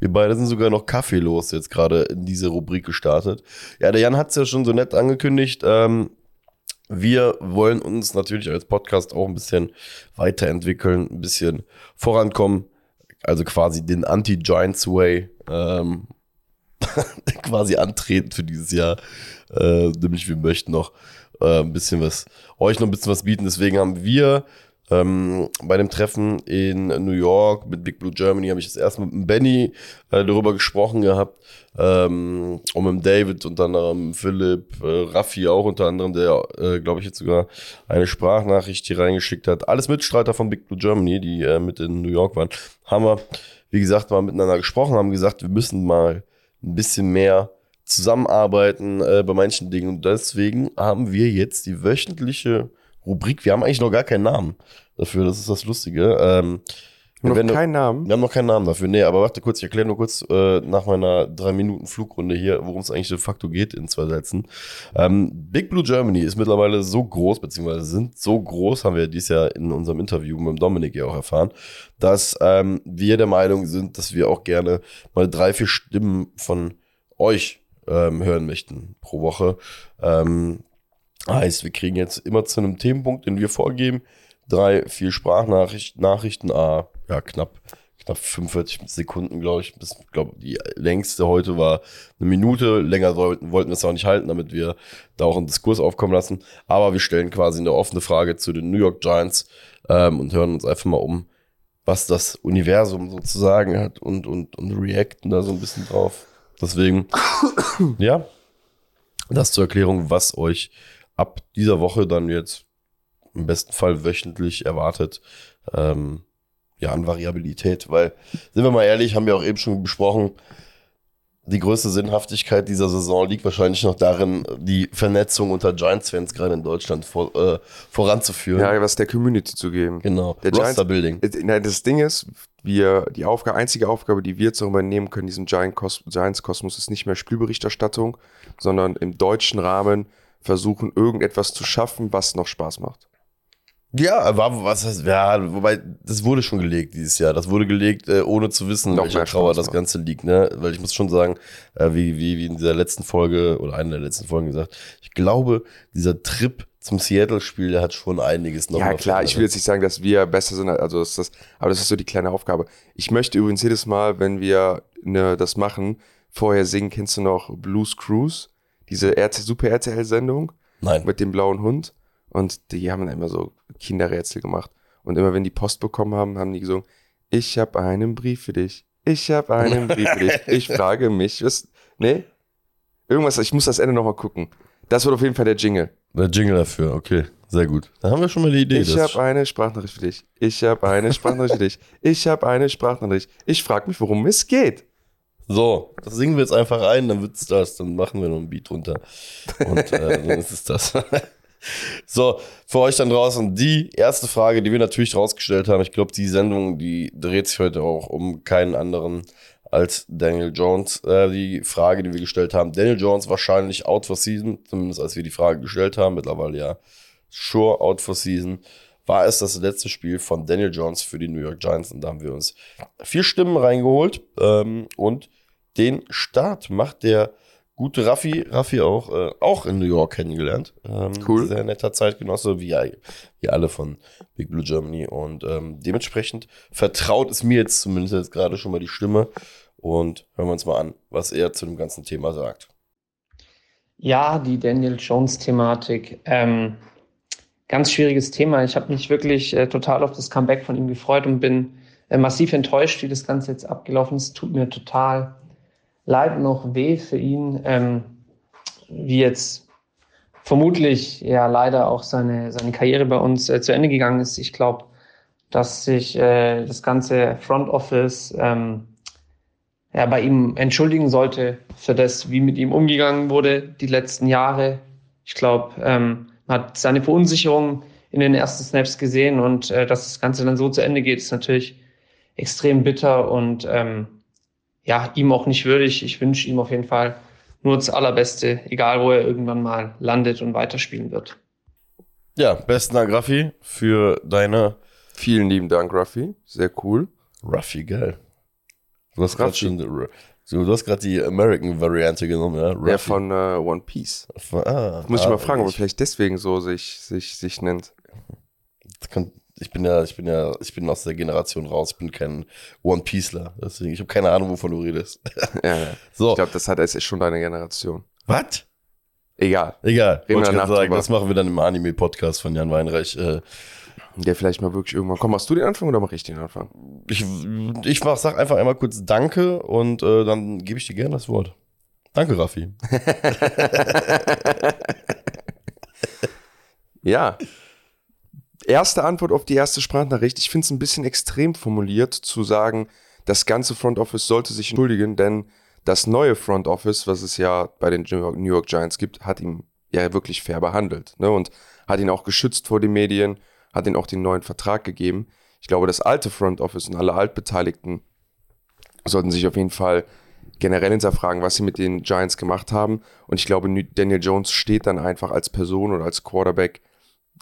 S2: Wir beide sind sogar noch kaffeelos jetzt gerade in diese Rubrik gestartet. Ja, der Jan hat es ja schon so nett angekündigt. Ähm, wir wollen uns natürlich als Podcast auch ein bisschen weiterentwickeln, ein bisschen vorankommen. Also quasi den Anti-Giants Way ähm, quasi antreten für dieses Jahr. Äh, nämlich wir möchten noch äh, ein bisschen was, euch noch ein bisschen was bieten. Deswegen haben wir ähm, bei dem Treffen in New York mit Big Blue Germany habe ich das erste mit Benny äh, darüber gesprochen gehabt. Ähm, und mit David unter anderem, Philipp, äh, Raffi auch unter anderem, der, äh, glaube ich, jetzt sogar eine Sprachnachricht hier reingeschickt hat. Alles Mitstreiter von Big Blue Germany, die äh, mit in New York waren, haben wir, wie gesagt, mal miteinander gesprochen, haben gesagt, wir müssen mal ein bisschen mehr zusammenarbeiten äh, bei manchen Dingen. Und deswegen haben wir jetzt die wöchentliche Rubrik. Wir haben eigentlich noch gar keinen Namen dafür, das ist das Lustige. Ähm,
S1: noch keinen Namen?
S2: Wir haben noch keinen Namen dafür. Nee, aber warte kurz, ich erkläre nur kurz äh, nach meiner drei Minuten Flugrunde hier, worum es eigentlich de facto geht in zwei Sätzen. Ähm, Big Blue Germany ist mittlerweile so groß, beziehungsweise sind so groß, haben wir dieses Jahr in unserem Interview mit Dominik ja auch erfahren, dass ähm, wir der Meinung sind, dass wir auch gerne mal drei, vier Stimmen von euch ähm, hören möchten pro Woche. Ähm, heißt, wir kriegen jetzt immer zu einem Themenpunkt, den wir vorgeben, drei, vier Sprachnachrichten, Nachrichten, ah, ja, knapp, knapp 45 Sekunden, glaube ich. Bis, glaub, die längste heute war eine Minute. Länger wollten, wollten wir es auch nicht halten, damit wir da auch einen Diskurs aufkommen lassen. Aber wir stellen quasi eine offene Frage zu den New York Giants ähm, und hören uns einfach mal um, was das Universum sozusagen hat und, und, und reacten da so ein bisschen drauf. Deswegen, ja, das zur Erklärung, was euch ab dieser Woche dann jetzt im besten Fall wöchentlich erwartet. Ähm, ja, an Variabilität, weil, sind wir mal ehrlich, haben wir auch eben schon besprochen, die größte Sinnhaftigkeit dieser Saison liegt wahrscheinlich noch darin, die Vernetzung unter Giants-Fans gerade in Deutschland vor, äh, voranzuführen.
S1: Ja, was der Community zu geben.
S2: Genau.
S1: Der Roster-Building. Äh, das Ding ist, wir, die Aufgabe, einzige Aufgabe, die wir jetzt noch übernehmen können, diesen Giants-Kosmos, ist nicht mehr Spielberichterstattung, sondern im deutschen Rahmen versuchen, irgendetwas zu schaffen, was noch Spaß macht.
S2: Ja, war, was heißt, ja, wobei, das wurde schon gelegt dieses Jahr. Das wurde gelegt, äh, ohne zu wissen, Noch welcher Trauer das Ganze liegt, ne? Weil ich muss schon sagen, äh, wie, wie, wie in dieser letzten Folge oder einer der letzten Folgen gesagt, ich glaube, dieser Trip zum Seattle-Spiel, der hat schon einiges
S1: noch. Ja, klar, ich will jetzt nicht sagen, dass wir besser sind, also das ist das, aber das ist so die kleine Aufgabe. Ich möchte übrigens jedes Mal, wenn wir ne, das machen, vorher singen, kennst du noch Blues Cruise? Diese Super RTL-Sendung?
S2: Nein.
S1: Mit dem blauen Hund? Und die haben dann immer so Kinderrätsel gemacht. Und immer wenn die Post bekommen haben, haben die gesungen, ich habe einen Brief für dich. Ich habe einen Brief für dich. Ich frage mich, was, nee? Irgendwas, ich muss das Ende nochmal gucken. Das wird auf jeden Fall der Jingle.
S2: Der Jingle dafür, okay. Sehr gut. Dann haben wir schon mal die Idee.
S1: Ich habe eine Sprachnachricht für dich. Ich habe eine Sprachnachricht für dich. Ich habe eine Sprachnachricht. Ich frage mich, worum es geht.
S2: So, das singen wir jetzt einfach ein, dann wird's das. Dann machen wir noch ein Beat runter. Und äh, dann ist es das. so, für euch dann draußen die erste Frage, die wir natürlich rausgestellt haben. Ich glaube, die Sendung, die dreht sich heute auch um keinen anderen als Daniel Jones. Äh, die Frage, die wir gestellt haben, Daniel Jones wahrscheinlich out for season, zumindest als wir die Frage gestellt haben, mittlerweile ja sure out for season. War es das letzte Spiel von Daniel Jones für die New York Giants und da haben wir uns vier Stimmen reingeholt ähm, und den Start macht der gute Raffi, Raffi auch, äh, auch in New York kennengelernt. Ähm,
S1: Cool.
S2: Sehr netter Zeitgenosse, wie, wie alle von Big Blue Germany. Und ähm, dementsprechend vertraut es mir jetzt zumindest jetzt gerade schon mal die Stimme. Und hören wir uns mal an, was er zu dem ganzen Thema sagt.
S3: Ja, die Daniel Jones-Thematik. Ähm, ganz schwieriges Thema. Ich habe mich wirklich äh, total auf das Comeback von ihm gefreut und bin äh, massiv enttäuscht, wie das Ganze jetzt abgelaufen ist. Tut mir total leid und noch weh für ihn, ähm, wie jetzt vermutlich ja leider auch seine, seine Karriere bei uns äh, zu Ende gegangen ist. Ich glaube, dass sich äh, das ganze Front Office ähm, ja, bei ihm entschuldigen sollte für das, wie mit ihm umgegangen wurde die letzten Jahre. Ich glaube, ähm, man hat seine Verunsicherung in den ersten Snaps gesehen und äh, dass das Ganze dann so zu Ende geht, ist natürlich extrem bitter und ähm, ja, ihm auch nicht würdig. Ich wünsche ihm auf jeden Fall nur das Allerbeste, egal wo er irgendwann mal landet und weiterspielen wird.
S2: Ja, besten Dank, Raffi, für deine
S1: Vielen lieben Dank, Raffi. Sehr cool.
S2: Raffi, geil. Du hast gerade schon, so, du hast gerade die American-Variante genommen, ja?
S1: Der
S2: Raffi.
S1: von äh, One Piece.
S2: Von- ah,
S1: Muss ich
S2: ah,
S1: mal fragen, ob er
S2: ich,
S1: vielleicht deswegen so sich, sich, sich nennt.
S2: kann, ich bin ja, ich bin ja, ich bin aus der Generation raus, ich bin kein One Pieceler. Deswegen, ich habe keine Ahnung, wovon du redest.
S1: Ja, ja.
S2: So,
S1: Ich glaube, das hat ist schon deine Generation.
S2: was?
S1: Egal.
S2: Egal,
S1: Reden
S2: wollte
S1: wir
S2: ich sagen,
S1: drüber.
S2: das machen wir dann im Anime-Podcast von Jan Weinreich. Äh,
S1: Der vielleicht mal wirklich irgendwann. Komm, machst du den Anfang oder mach ich den Anfang?
S2: ich ich mach, sag einfach einmal kurz Danke und äh, dann gebe ich dir gerne das Wort. Danke, Raffi.
S1: Ja. Erste Antwort auf die erste Sprachnachricht. Ich finde es ein bisschen extrem formuliert, zu sagen, das ganze Front Office sollte sich entschuldigen, denn das neue Front Office, was es ja bei den New York, New York Giants gibt, hat ihn ja wirklich fair behandelt ne? und hat ihn auch geschützt vor den Medien, hat ihm auch den neuen Vertrag gegeben. Ich glaube, das alte Front Office und alle Altbeteiligten sollten sich auf jeden Fall generell hinterfragen, was sie mit den Giants gemacht haben. Und ich glaube, Daniel Jones steht dann einfach als Person oder als Quarterback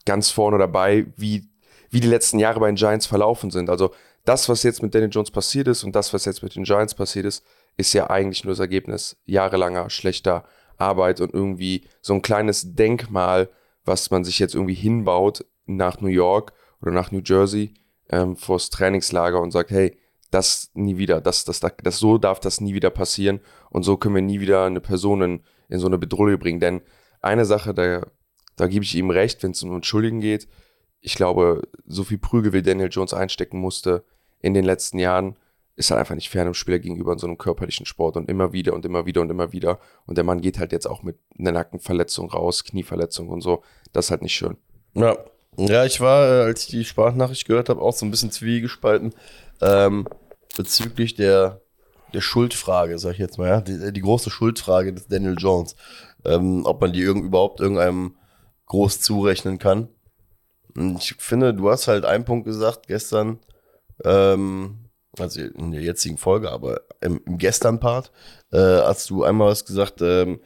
S1: ganz vorne dabei, wie, wie die letzten Jahre bei den Giants verlaufen sind. Also das, was jetzt mit Daniel Jones passiert ist und das, was jetzt mit den Giants passiert ist, ist ja eigentlich nur das Ergebnis jahrelanger schlechter Arbeit und irgendwie so ein kleines Denkmal, was man sich jetzt irgendwie hinbaut nach New York oder nach New Jersey ähm, vors Trainingslager und sagt, hey, das nie wieder, das, das, das, das, so darf das nie wieder passieren und so können wir nie wieder eine Person in, in so eine Bedrohung bringen. Denn eine Sache, da, da gebe ich ihm recht, wenn es um Entschuldigen geht. Ich glaube, so viel Prügel wie Daniel Jones einstecken musste in den letzten Jahren, ist halt einfach nicht fair einem Spieler gegenüber in so einem körperlichen Sport und immer wieder und immer wieder und immer wieder. Und der Mann geht halt jetzt auch mit einer Nackenverletzung raus, Knieverletzung und so. Das ist halt nicht schön.
S2: Ja. Ja, ich war, äh, als ich die Sprachnachricht gehört habe, auch so ein bisschen zwiegespalten ähm, bezüglich der, der Schuldfrage, sag ich jetzt mal, ja, die, die große Schuldfrage des Daniel Jones. Ähm, ob man die irgend, überhaupt irgendeinem groß zurechnen kann. Und ich finde, du hast halt einen Punkt gesagt gestern, ähm, also in der jetzigen Folge, aber im, im Gestern-Part, äh, hast du einmal was gesagt, ähm,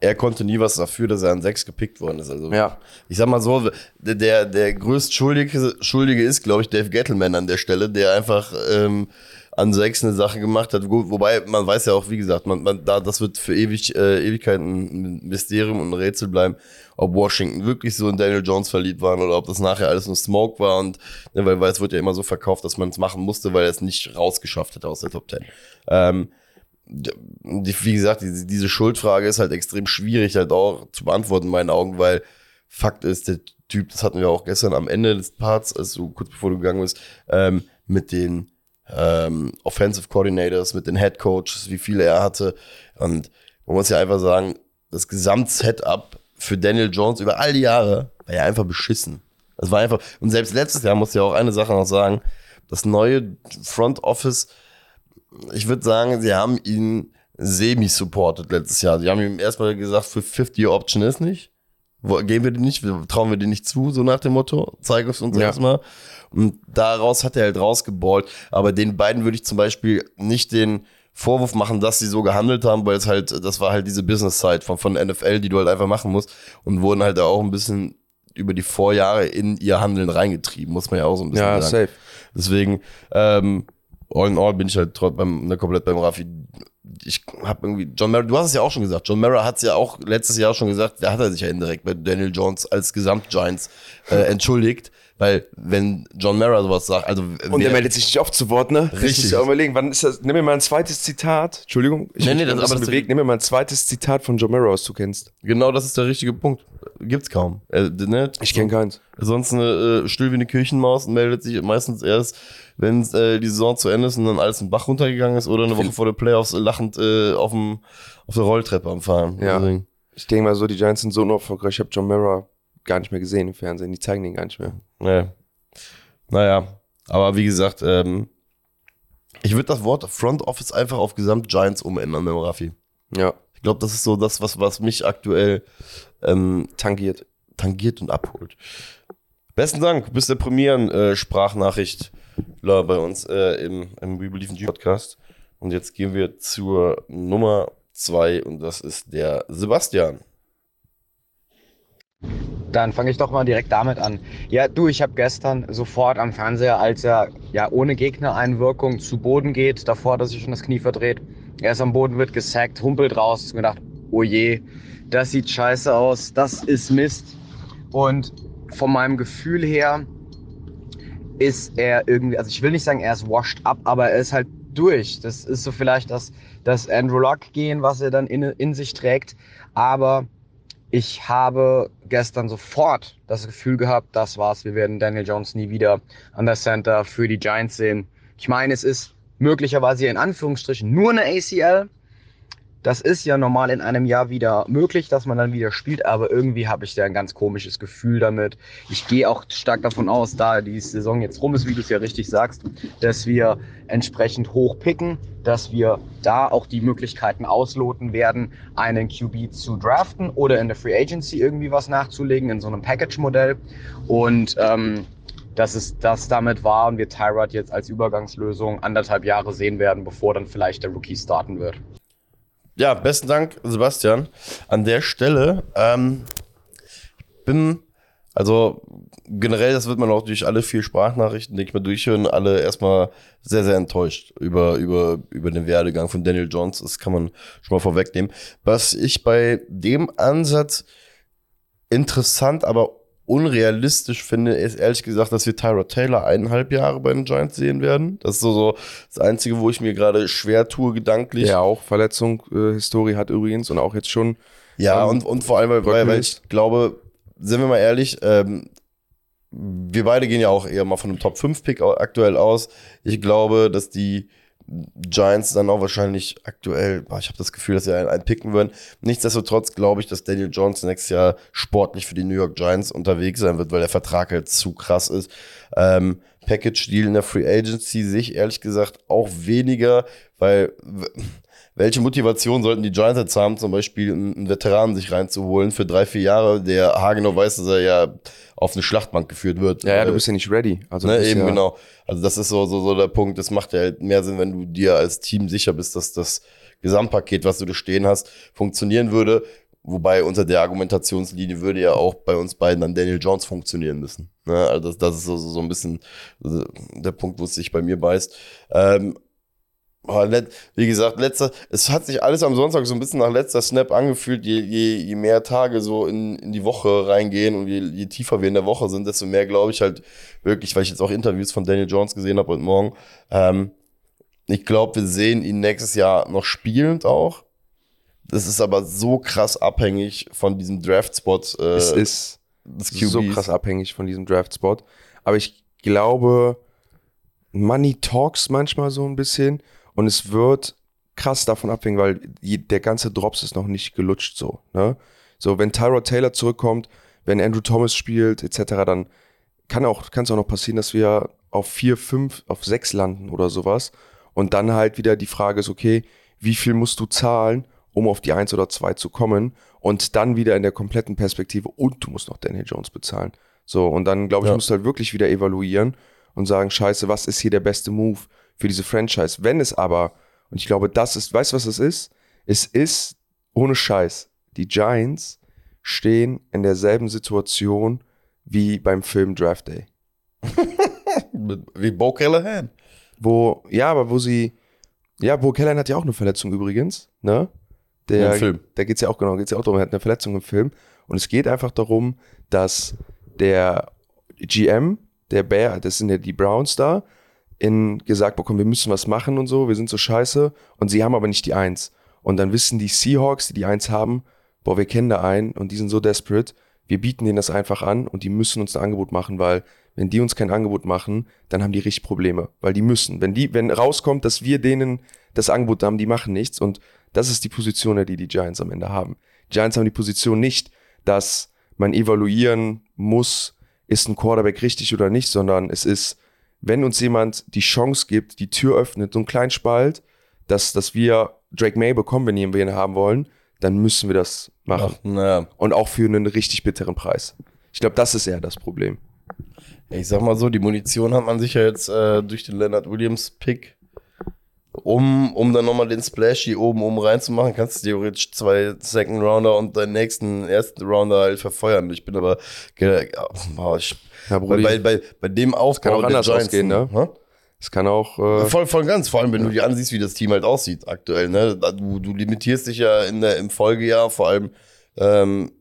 S2: er konnte nie was dafür, dass er an sechs gepickt worden ist. Also
S1: Ja.
S2: ich sag mal so, der, der, größt Schuldige, Schuldige ist, glaube ich, Dave Gettleman an der Stelle, der einfach ähm, an sechs eine Sache gemacht hat. Wo, wobei, man weiß ja auch, wie gesagt, man, man, da, das wird für ewig, äh, Ewigkeiten ein Mysterium und ein Rätsel bleiben, ob Washington wirklich so in Daniel Jones verliebt waren oder ob das nachher alles nur Smoke war und ne, weil, weil es wird ja immer so verkauft, dass man es machen musste, weil er es nicht rausgeschafft hat aus der Top Ten. Ähm, wie gesagt, diese, Schuldfrage ist halt extrem schwierig halt auch zu beantworten in meinen Augen, weil Fakt ist, der Typ, das hatten wir auch gestern am Ende des Parts, also kurz bevor du gegangen bist, ähm, mit den ähm, Offensive Coordinators, mit den Head Coaches, wie viele er hatte. Und man muss ja einfach sagen, das Gesamtsetup für Daniel Jones über all die Jahre war ja einfach beschissen. Das war einfach, und selbst letztes Jahr muss ja auch eine Sache noch sagen, das neue Front Office, ich würde sagen, sie haben ihn semi-supported letztes Jahr. Sie haben ihm erstmal gesagt, für 50 Option ist nicht. Gehen wir die nicht, trauen wir die nicht zu, so nach dem Motto, zeig es uns ja. erstmal. Und daraus hat er halt rausgeballt. Aber den beiden würde ich zum Beispiel nicht den Vorwurf machen, dass sie so gehandelt haben, weil es halt, das war halt diese Business-Side von, von NFL, die du halt einfach machen musst und wurden halt auch ein bisschen über die Vorjahre in ihr Handeln reingetrieben, muss man ja auch so ein bisschen ja, sagen. Ja, safe. Deswegen, ähm, all in all bin ich halt beim, ne, komplett beim Raffi. Ich habe irgendwie, John Mara, du hast es ja auch schon gesagt, John Mara hat es ja auch letztes Jahr schon gesagt, da hat er sich ja indirekt bei Daniel Jones als Gesamt-Giants äh, entschuldigt, weil, wenn John Mara sowas sagt, also.
S1: Und er meldet sich nicht oft zu Wort, ne?
S2: Richtig. Ich
S1: auch überlegen, wann ist das? Nimm mir mal ein zweites Zitat. Entschuldigung. Ich
S2: nee, nee, das, aber
S1: das bewegt. Nimm mir mal ein zweites Zitat von John Mara, was du kennst.
S2: Genau, das ist der richtige Punkt. Gibt's kaum.
S1: Äh, ne? Ich kenne keins.
S2: Sonst eine, äh, still wie eine Kirchenmaus und meldet sich meistens erst, wenn äh, die Saison zu Ende ist und dann alles im Bach runtergegangen ist oder eine Woche vor den Playoffs lachend äh, auf, dem, auf der Rolltreppe am Fahren.
S1: Ja. Deswegen. Ich denke mal so, die Giants sind so unerfolgreich. Ich habe John Mara gar nicht mehr gesehen im Fernsehen. Die zeigen den gar nicht mehr.
S2: Nee. Naja, aber wie gesagt, ähm, ich würde das Wort Front Office einfach auf Gesamt Giants umändern, mit Raffi.
S1: Ja.
S2: Ich glaube, das ist so das, was, was mich aktuell ähm, tangiert. Tangiert und abholt. Besten Dank, bis der Premieren-Sprachnachricht äh, bei uns äh, im, im We Believe in G Podcast. Und jetzt gehen wir zur Nummer zwei und das ist der Sebastian.
S4: Dann fange ich doch mal direkt damit an. Ja, du, ich habe gestern sofort am Fernseher, als er ja ohne Gegnereinwirkung zu Boden geht, davor, dass sich schon das Knie verdreht, er ist am Boden, wird gesackt, humpelt raus, und gedacht, oh je, das sieht scheiße aus, das ist Mist. Und von meinem Gefühl her ist er irgendwie, also ich will nicht sagen, er ist washed up, aber er ist halt durch. Das ist so vielleicht das, das Andrew Luck gehen, was er dann in, in sich trägt. Aber ich habe gestern sofort das Gefühl gehabt, das war's, wir werden Daniel Jones nie wieder an der Center für die Giants sehen. Ich meine, es ist möglicherweise in Anführungsstrichen nur eine ACL, das ist ja normal in einem Jahr wieder möglich, dass man dann wieder spielt, aber irgendwie habe ich da ein ganz komisches Gefühl damit. Ich gehe auch stark davon aus, da die Saison jetzt rum ist, wie du es ja richtig sagst, dass wir entsprechend hoch picken, dass wir da auch die Möglichkeiten ausloten werden, einen QB zu draften oder in der Free Agency irgendwie was nachzulegen in so einem Package-Modell. Und ähm, dass es das damit war und wir Tyrod jetzt als Übergangslösung anderthalb Jahre sehen werden, bevor dann vielleicht der Rookie starten wird.
S2: Ja, besten Dank, Sebastian. An der Stelle, ähm, bin, also generell, das wird man auch durch alle vier Sprachnachrichten, die ich mal durchhören, alle erstmal sehr, sehr enttäuscht über, über, über den Werdegang von Daniel Jones. Das kann man schon mal vorwegnehmen. Was ich bei dem Ansatz interessant, aber unrealistisch finde, ist ehrlich gesagt, dass wir Tyra Taylor eineinhalb Jahre bei den Giants sehen werden. Das ist so, so das Einzige, wo ich mir gerade schwer tue, gedanklich.
S1: Ja, auch Verletzung, äh, Historie hat übrigens und auch jetzt schon.
S2: Ja, ähm, und, und vor allem, weil, weil, weil ich glaube, sind wir mal ehrlich, ähm, wir beide gehen ja auch eher mal von einem Top-5-Pick aktuell aus. Ich glaube, dass die Giants dann auch wahrscheinlich aktuell, ich habe das Gefühl, dass sie einen, einen picken würden. Nichtsdestotrotz glaube ich, dass Daniel Jones nächstes Jahr sportlich für die New York Giants unterwegs sein wird, weil der Vertrag halt zu krass ist. Ähm, Package-Deal in der Free Agency sehe ich ehrlich gesagt auch weniger, weil welche Motivation sollten die Giants jetzt haben, zum Beispiel einen Veteranen sich reinzuholen für drei, vier Jahre, der Hagenau weiß, dass er ja auf eine Schlachtbank geführt wird.
S1: Ja, ja du bist ja nicht ready.
S2: Also ne, eben ja genau. Also das ist so, so, so der Punkt. Das macht ja halt mehr Sinn, wenn du dir als Team sicher bist, dass das Gesamtpaket, was du da stehen hast, funktionieren würde. Wobei unter der Argumentationslinie würde ja auch bei uns beiden dann Daniel Jones funktionieren müssen. Ne? Also das, das ist so, so ein bisschen der Punkt, wo es sich bei mir beißt. Ähm, wie gesagt, letzter, es hat sich alles am Sonntag so ein bisschen nach letzter Snap angefühlt, je, je, je mehr Tage so in, in die Woche reingehen und je, je tiefer wir in der Woche sind, desto mehr glaube ich halt wirklich, weil ich jetzt auch Interviews von Daniel Jones gesehen habe heute Morgen. Ähm, ich glaube, wir sehen ihn nächstes Jahr noch spielend auch. Das ist aber so krass abhängig von diesem Draft-Spot.
S1: Äh, es ist so krass abhängig von diesem Draft-Spot. Aber ich glaube, Money talks manchmal so ein bisschen. Und es wird krass davon abhängen, weil der ganze Drops ist noch nicht gelutscht so. Ne? So, wenn Tyrod Taylor zurückkommt, wenn Andrew Thomas spielt, etc., dann kann auch, kann es auch noch passieren, dass wir auf vier, fünf, auf sechs landen oder sowas. Und dann halt wieder die Frage ist, okay, wie viel musst du zahlen, um auf die eins oder zwei zu kommen? Und dann wieder in der kompletten Perspektive und du musst noch Daniel Jones bezahlen. So, und dann, glaube ich,
S2: Ja.
S1: musst du halt wirklich wieder evaluieren und sagen, scheiße, was ist hier der beste Move für diese Franchise? Wenn es aber, und ich glaube, das ist, weißt du, was es ist? Es ist, ohne Scheiß, die Giants stehen in derselben Situation wie beim Film Draft Day.
S2: Wie Bo Callahan.
S1: Wo, ja, aber wo sie, ja, Bo Callahan hat ja auch eine Verletzung übrigens, ne? Der,
S2: Im Film.
S1: Da geht's ja auch, genau, geht's ja auch darum, er hat eine Verletzung im Film. Und es geht einfach darum, dass der GM, der Bear, das sind ja die Browns da, in gesagt bekommen, wir müssen was machen und so, wir sind so scheiße. Und sie haben aber nicht die Eins. Und dann wissen die Seahawks, die die Eins haben, boah, wir kennen da einen und die sind so desperate, wir bieten denen das einfach an und die müssen uns ein Angebot machen, weil wenn die uns kein Angebot machen, dann haben die richtig Probleme, weil die müssen. Wenn die, wenn rauskommt, dass wir denen das Angebot haben, die machen nichts und das ist die Position, die die Giants am Ende haben. Die Giants haben die Position nicht, dass man evaluieren muss, ist ein Quarterback richtig oder nicht, sondern es ist, wenn uns jemand die Chance gibt, die Tür öffnet, so einen kleinen Spalt, dass, dass wir Drake May bekommen, wenn wir ihn haben wollen, dann müssen wir das machen.
S2: Ach, naja.
S1: Und auch für einen richtig bitteren Preis. Ich glaube, das ist eher das Problem.
S2: Ich sag mal so, die Munition hat man sich ja jetzt äh, durch den Leonard Williams Pick, um, um dann nochmal den Splash hier oben oben reinzumachen, kannst du theoretisch zwei Second Rounder und deinen nächsten ersten Rounder halt verfeuern. Ich bin aber, ja, boah, ich,
S1: Ja,
S2: bei,
S1: Brudi,
S2: bei, bei, bei dem Aufbau
S1: kann auch
S2: der
S1: anders
S2: Giants,
S1: ausgehen, ne?
S2: hä?
S1: es kann auch. Äh,
S2: Voll, voll ganz, vor allem wenn du dir ansiehst, wie das Team halt aussieht aktuell. Ne? Du, du limitierst dich ja in der, im Folgejahr, vor allem, ähm,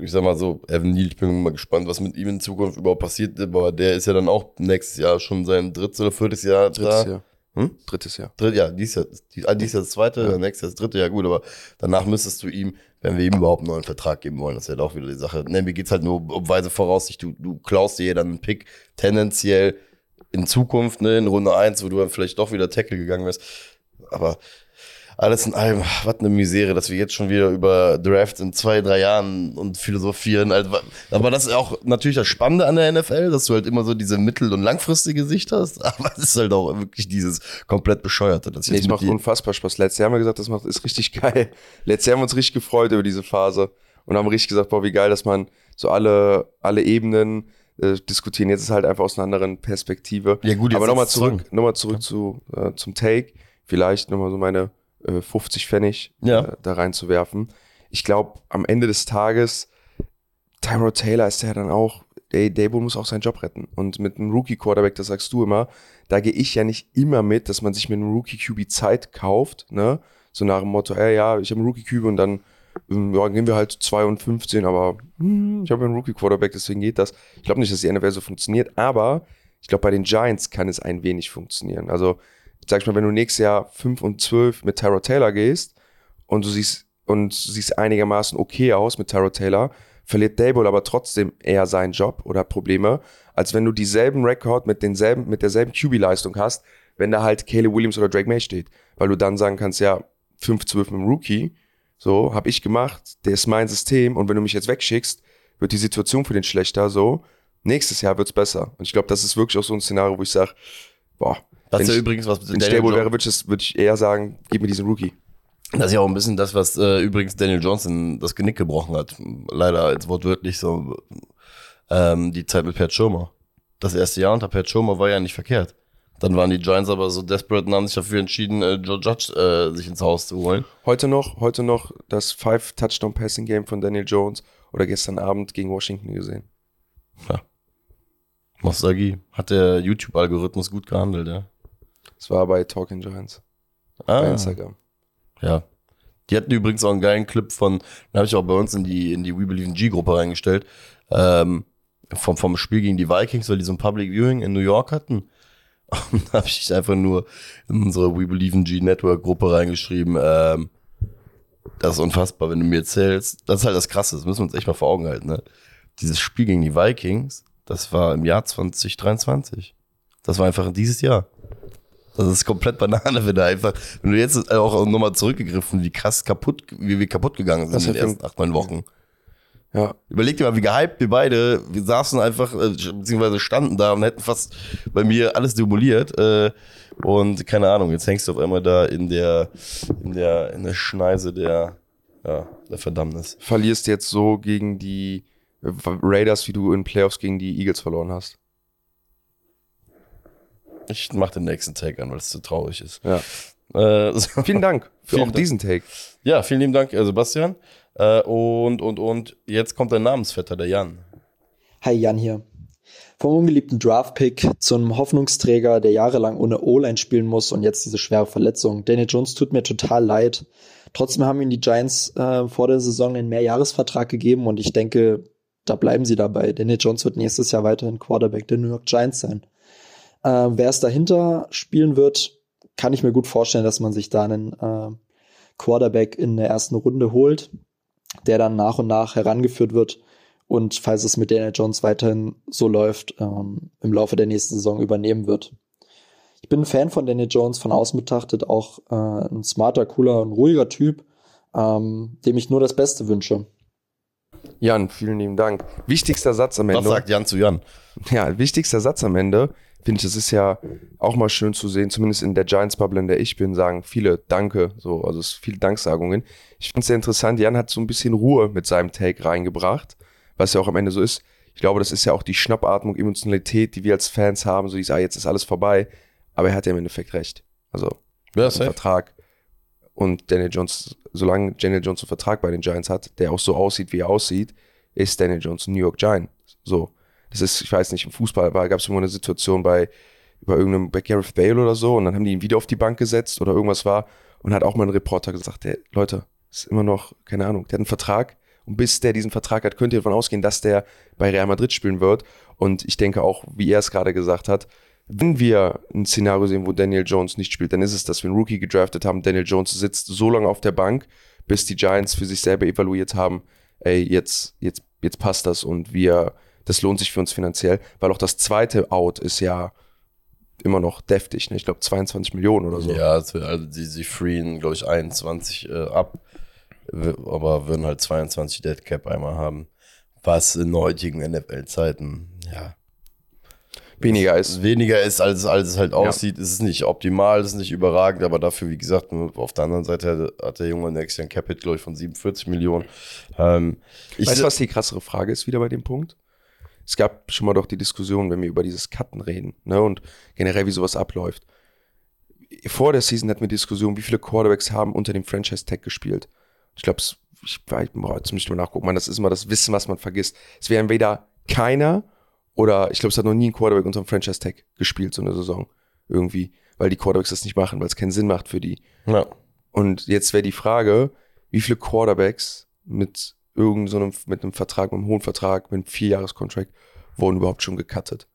S2: ich sag mal so, Evan Neal, ich bin mal gespannt, was mit ihm in Zukunft überhaupt passiert, aber der ist ja dann auch nächstes Jahr schon sein drittes oder viertes Jahr
S1: drittes
S2: da.
S1: Jahr.
S2: Hm?
S1: Drittes Jahr.
S2: Dritt, ja, dies Jahr, die, ah, dies Jahr das zweite,
S1: Ja.
S2: nächstes Jahr das dritte, ja gut, aber danach müsstest du ihm, wenn wir ihm überhaupt einen neuen Vertrag geben wollen, das wäre auch wieder die Sache. Ne, mir geht's halt nur um weise Voraussicht, du, du klaust dir dann einen Pick tendenziell in Zukunft, ne, in Runde eins, wo du dann vielleicht doch wieder Tackle gegangen wärst. Aber alles in allem, was eine Misere, dass wir jetzt schon wieder über Draft in zwei, drei Jahren und philosophieren. Also, aber das ist auch natürlich das Spannende an der NFL, dass du halt immer so diese mittel- und langfristige Sicht hast. Aber es ist halt auch wirklich dieses komplett Bescheuerte. Ich
S1: Nee, es macht unfassbar Spaß. Letztes Jahr haben wir gesagt, das macht, ist richtig geil. Letztes Jahr haben wir uns richtig gefreut über diese Phase und haben richtig gesagt, boah, wie geil, dass man so alle, alle Ebenen äh, diskutieren. Jetzt ist halt einfach aus einer anderen Perspektive.
S2: Ja, gut,
S1: Aber nochmal zurück,
S2: zurück.
S1: nochmal zurück zu, äh, zum Take. Vielleicht nochmal so meine äh, 50 Pfennig
S2: Ja.
S1: äh, da reinzuwerfen. Ich glaube, am Ende des Tages, Tyrod Taylor ist ja dann auch, ey, Dable muss auch seinen Job retten. Und mit einem Rookie-Quarterback, das sagst du immer, da gehe ich ja nicht immer mit, dass man sich mit einem Rookie-QB Zeit kauft, ne? So nach dem Motto, ey, ja, ich habe einen Rookie-QB und dann ähm, ja, gehen wir halt 2 und 15, aber hm, ich habe einen Rookie-Quarterback, deswegen geht das. Ich glaube nicht, dass die NFL so funktioniert, aber ich glaube, bei den Giants kann es ein wenig funktionieren. Also, sag ich mal, wenn du nächstes Jahr 5 und 12 mit Tyrod Taylor gehst und du siehst und siehst einigermaßen okay aus mit Tyrod Taylor, verliert Dable aber trotzdem eher seinen Job oder Probleme, als wenn du dieselben Rekord mit denselben, mit derselben QB-Leistung hast, wenn da halt Caleb Williams oder Drake May steht. Weil du dann sagen kannst, ja, 5-12 mit dem Rookie, so, habe ich gemacht, der ist mein System und wenn du mich jetzt wegschickst, wird die Situation für den schlechter, so. Nächstes Jahr wird's besser. Und ich glaube, das ist wirklich auch so ein Szenario, wo ich sage, boah,
S2: Das
S1: wenn
S2: ist ja
S1: ich,
S2: übrigens was
S1: wenn
S2: Daniel
S1: Stable wäre, würde ich, eher sagen, gib mir diesen Rookie.
S2: Das ist ja auch ein bisschen das, was äh, übrigens Daniel Johnson das Genick gebrochen hat. Leider als wortwörtlich so ähm, die Zeit mit Pat Schirmer. Das erste Jahr unter Pat Schirmer war ja nicht verkehrt. Dann waren die Giants aber so desperate und haben sich dafür entschieden, äh, Joe Judge äh, sich ins Haus zu holen.
S1: Heute noch, heute noch das Five-Touchdown-Passing-Game von Daniel Jones oder gestern Abend gegen Washington gesehen.
S2: Nostalgie. Hat der YouTube-Algorithmus gut gehandelt, ja.
S1: Das war bei Talking Giants bei
S2: Ah,
S1: Instagram.
S2: ja. Die hatten übrigens auch einen geilen Clip von, den habe ich auch bei uns in die, in die We Believe in G-Gruppe reingestellt, ähm, vom, vom Spiel gegen die Vikings, weil die so ein Public Viewing in New York hatten. Und da habe ich einfach nur in unsere We Believe in G Network Gruppe reingeschrieben, ähm, das ist unfassbar, wenn du mir erzählst. Das ist halt das Krasse, das müssen wir uns echt mal vor Augen halten. Ne? Dieses Spiel gegen die Vikings, das war im Jahr 2023. Das war einfach dieses Jahr. Das ist komplett Banane, wenn du einfach, wenn du jetzt auch nochmal zurückgegriffen, wie krass kaputt, wie wir kaputt gegangen sind
S1: Das
S2: in den ersten acht, neun Wochen.
S1: Ja.
S2: Überleg dir mal, wie gehypt wir beide, wir saßen einfach, äh, beziehungsweise standen da und hätten fast bei mir alles demoliert. Äh, und keine Ahnung, jetzt hängst du auf einmal da in der, in der, in der Schneise der, ja, der Verdammnis.
S1: Verlierst jetzt so gegen die äh, Raiders, wie du in Playoffs gegen die Eagles verloren hast.
S2: Ich mach den nächsten Take an, weil es zu traurig ist.
S1: Ja.
S2: Äh, so.
S1: Vielen Dank für
S2: Vielen
S1: auch
S2: Dank.
S1: diesen Take.
S2: Ja, vielen lieben Dank, äh, Sebastian. Äh, und, und, und jetzt kommt dein Namensvetter, der Jan.
S5: Hi, Jan hier. Vom ungeliebten Draft-Pick zum Hoffnungsträger, der jahrelang ohne O-Line spielen muss und jetzt diese schwere Verletzung. Daniel Jones tut mir total leid. Trotzdem haben ihm die Giants äh, vor der Saison einen Mehrjahresvertrag gegeben und ich denke, da bleiben sie dabei. Daniel Jones wird nächstes Jahr weiterhin Quarterback der New York Giants sein. Äh, wer es dahinter spielen wird, kann ich mir gut vorstellen, dass man sich da einen äh, Quarterback in der ersten Runde holt, der dann nach und nach herangeführt wird und falls es mit Daniel Jones weiterhin so läuft, ähm, im Laufe der nächsten Saison übernehmen wird. Ich bin ein Fan von Daniel Jones, von außen betrachtet auch äh, ein smarter, cooler und ruhiger Typ, ähm, dem ich nur das Beste wünsche.
S1: Jan, vielen lieben Dank. Wichtigster Satz am
S2: Was
S1: Ende.
S2: sagt Jan zu Jan?
S1: Ja, wichtigster Satz am Ende. Finde ich, das ist ja auch mal schön zu sehen, zumindest in der Giants-Bubble, in der ich bin, sagen viele Danke, so, also es viele Danksagungen. Ich finde es sehr interessant, Jan hat so ein bisschen Ruhe mit seinem Take reingebracht, was ja auch am Ende so ist. Ich glaube, das ist ja auch die Schnappatmung, Emotionalität, die wir als Fans haben, so die sagen, ah, jetzt ist alles vorbei, aber er hat ja im Endeffekt recht. Also,
S2: Ja,
S1: Vertrag. Und Daniel Jones, solange Daniel Jones einen Vertrag bei den Giants hat, der auch so aussieht, wie er aussieht, ist Daniel Jones ein New York Giant. So. Das ist, ich weiß nicht, im Fußball gab es irgendwo eine Situation bei, bei irgendeinem, bei Gareth Bale oder so, und dann haben die ihn wieder auf die Bank gesetzt oder irgendwas war, und hat auch mal ein Reporter gesagt, der, Leute, ist immer noch, keine Ahnung, der hat einen Vertrag, und bis der diesen Vertrag hat, könnt ihr davon ausgehen, dass der bei Real Madrid spielen wird. Und ich denke auch, wie er es gerade gesagt hat, wenn wir ein Szenario sehen, wo Daniel Jones nicht spielt, dann ist es, dass wir einen Rookie gedraftet haben. Daniel Jones sitzt so lange auf der Bank, bis die Giants für sich selber evaluiert haben, ey, jetzt, jetzt, jetzt passt das und wir, das lohnt sich für uns finanziell, weil auch das zweite Out ist ja immer noch deftig, ne? Ich glaube 22 Millionen oder so.
S2: Ja, also die, sie freeen, glaube ich, 21 äh, ab, aber würden halt 22 Dead Cap einmal haben. Was in heutigen NFL-Zeiten, ja,
S1: Weniger ist.
S2: weniger ist, als, als es halt aussieht. Es ist nicht optimal, es ist nicht überragend, aber dafür, wie gesagt, auf der anderen Seite hat der Junge nächstes Jahr ein Capit, glaube ich, von 47 Millionen. Ähm, ich,
S1: Weißt du, was die krassere Frage ist wieder bei dem Punkt? Es gab schon mal doch die Diskussion, wenn wir über dieses Cutten reden, ne, und generell, wie sowas abläuft. Vor der Season hatten wir Diskussion, wie viele Quarterbacks haben unter dem Franchise-Tag gespielt. Ich glaube, ich boah, jetzt müsste ich mal nachgucken, man, das ist immer das Wissen, was man vergisst. Es wäre entweder keiner oder ich glaube, es hat noch nie ein Quarterback unter dem Franchise-Tag gespielt, so eine Saison. Irgendwie. Weil die Quarterbacks das nicht machen, weil es keinen Sinn macht für die.
S2: ja.
S1: Und jetzt wäre die Frage, wie viele Quarterbacks mit irgendeinem, so einem, mit einem Vertrag, mit einem hohen Vertrag, mit einem Vierjahres-Contract wurden überhaupt schon gecuttet.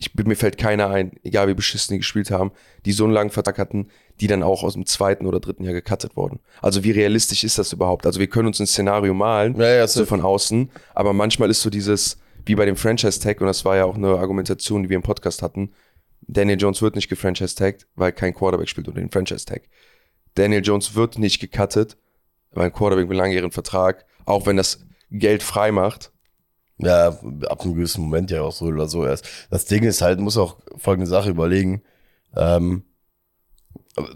S1: Ich, mir fällt keiner ein, egal wie beschissen die gespielt haben, die so einen langen Vertrag hatten, die dann auch aus dem zweiten oder dritten Jahr gecuttet wurden. Also wie realistisch ist das überhaupt? Also wir können uns ein Szenario malen,
S2: Ja, ja,
S1: so von außen, aber manchmal ist so dieses, wie bei dem Franchise-Tag, und das war ja auch eine Argumentation, die wir im Podcast hatten, Daniel Jones wird nicht gefranchise-tagged, weil kein Quarterback spielt unter dem Franchise-Tag. Daniel Jones wird nicht gecuttet, ein Quarterback mit langjährigen Vertrag, auch wenn das Geld frei macht.
S2: Ja, ab einem gewissen Moment ja auch so oder so erst. Das Ding ist halt, muss auch folgende Sache überlegen. Ähm,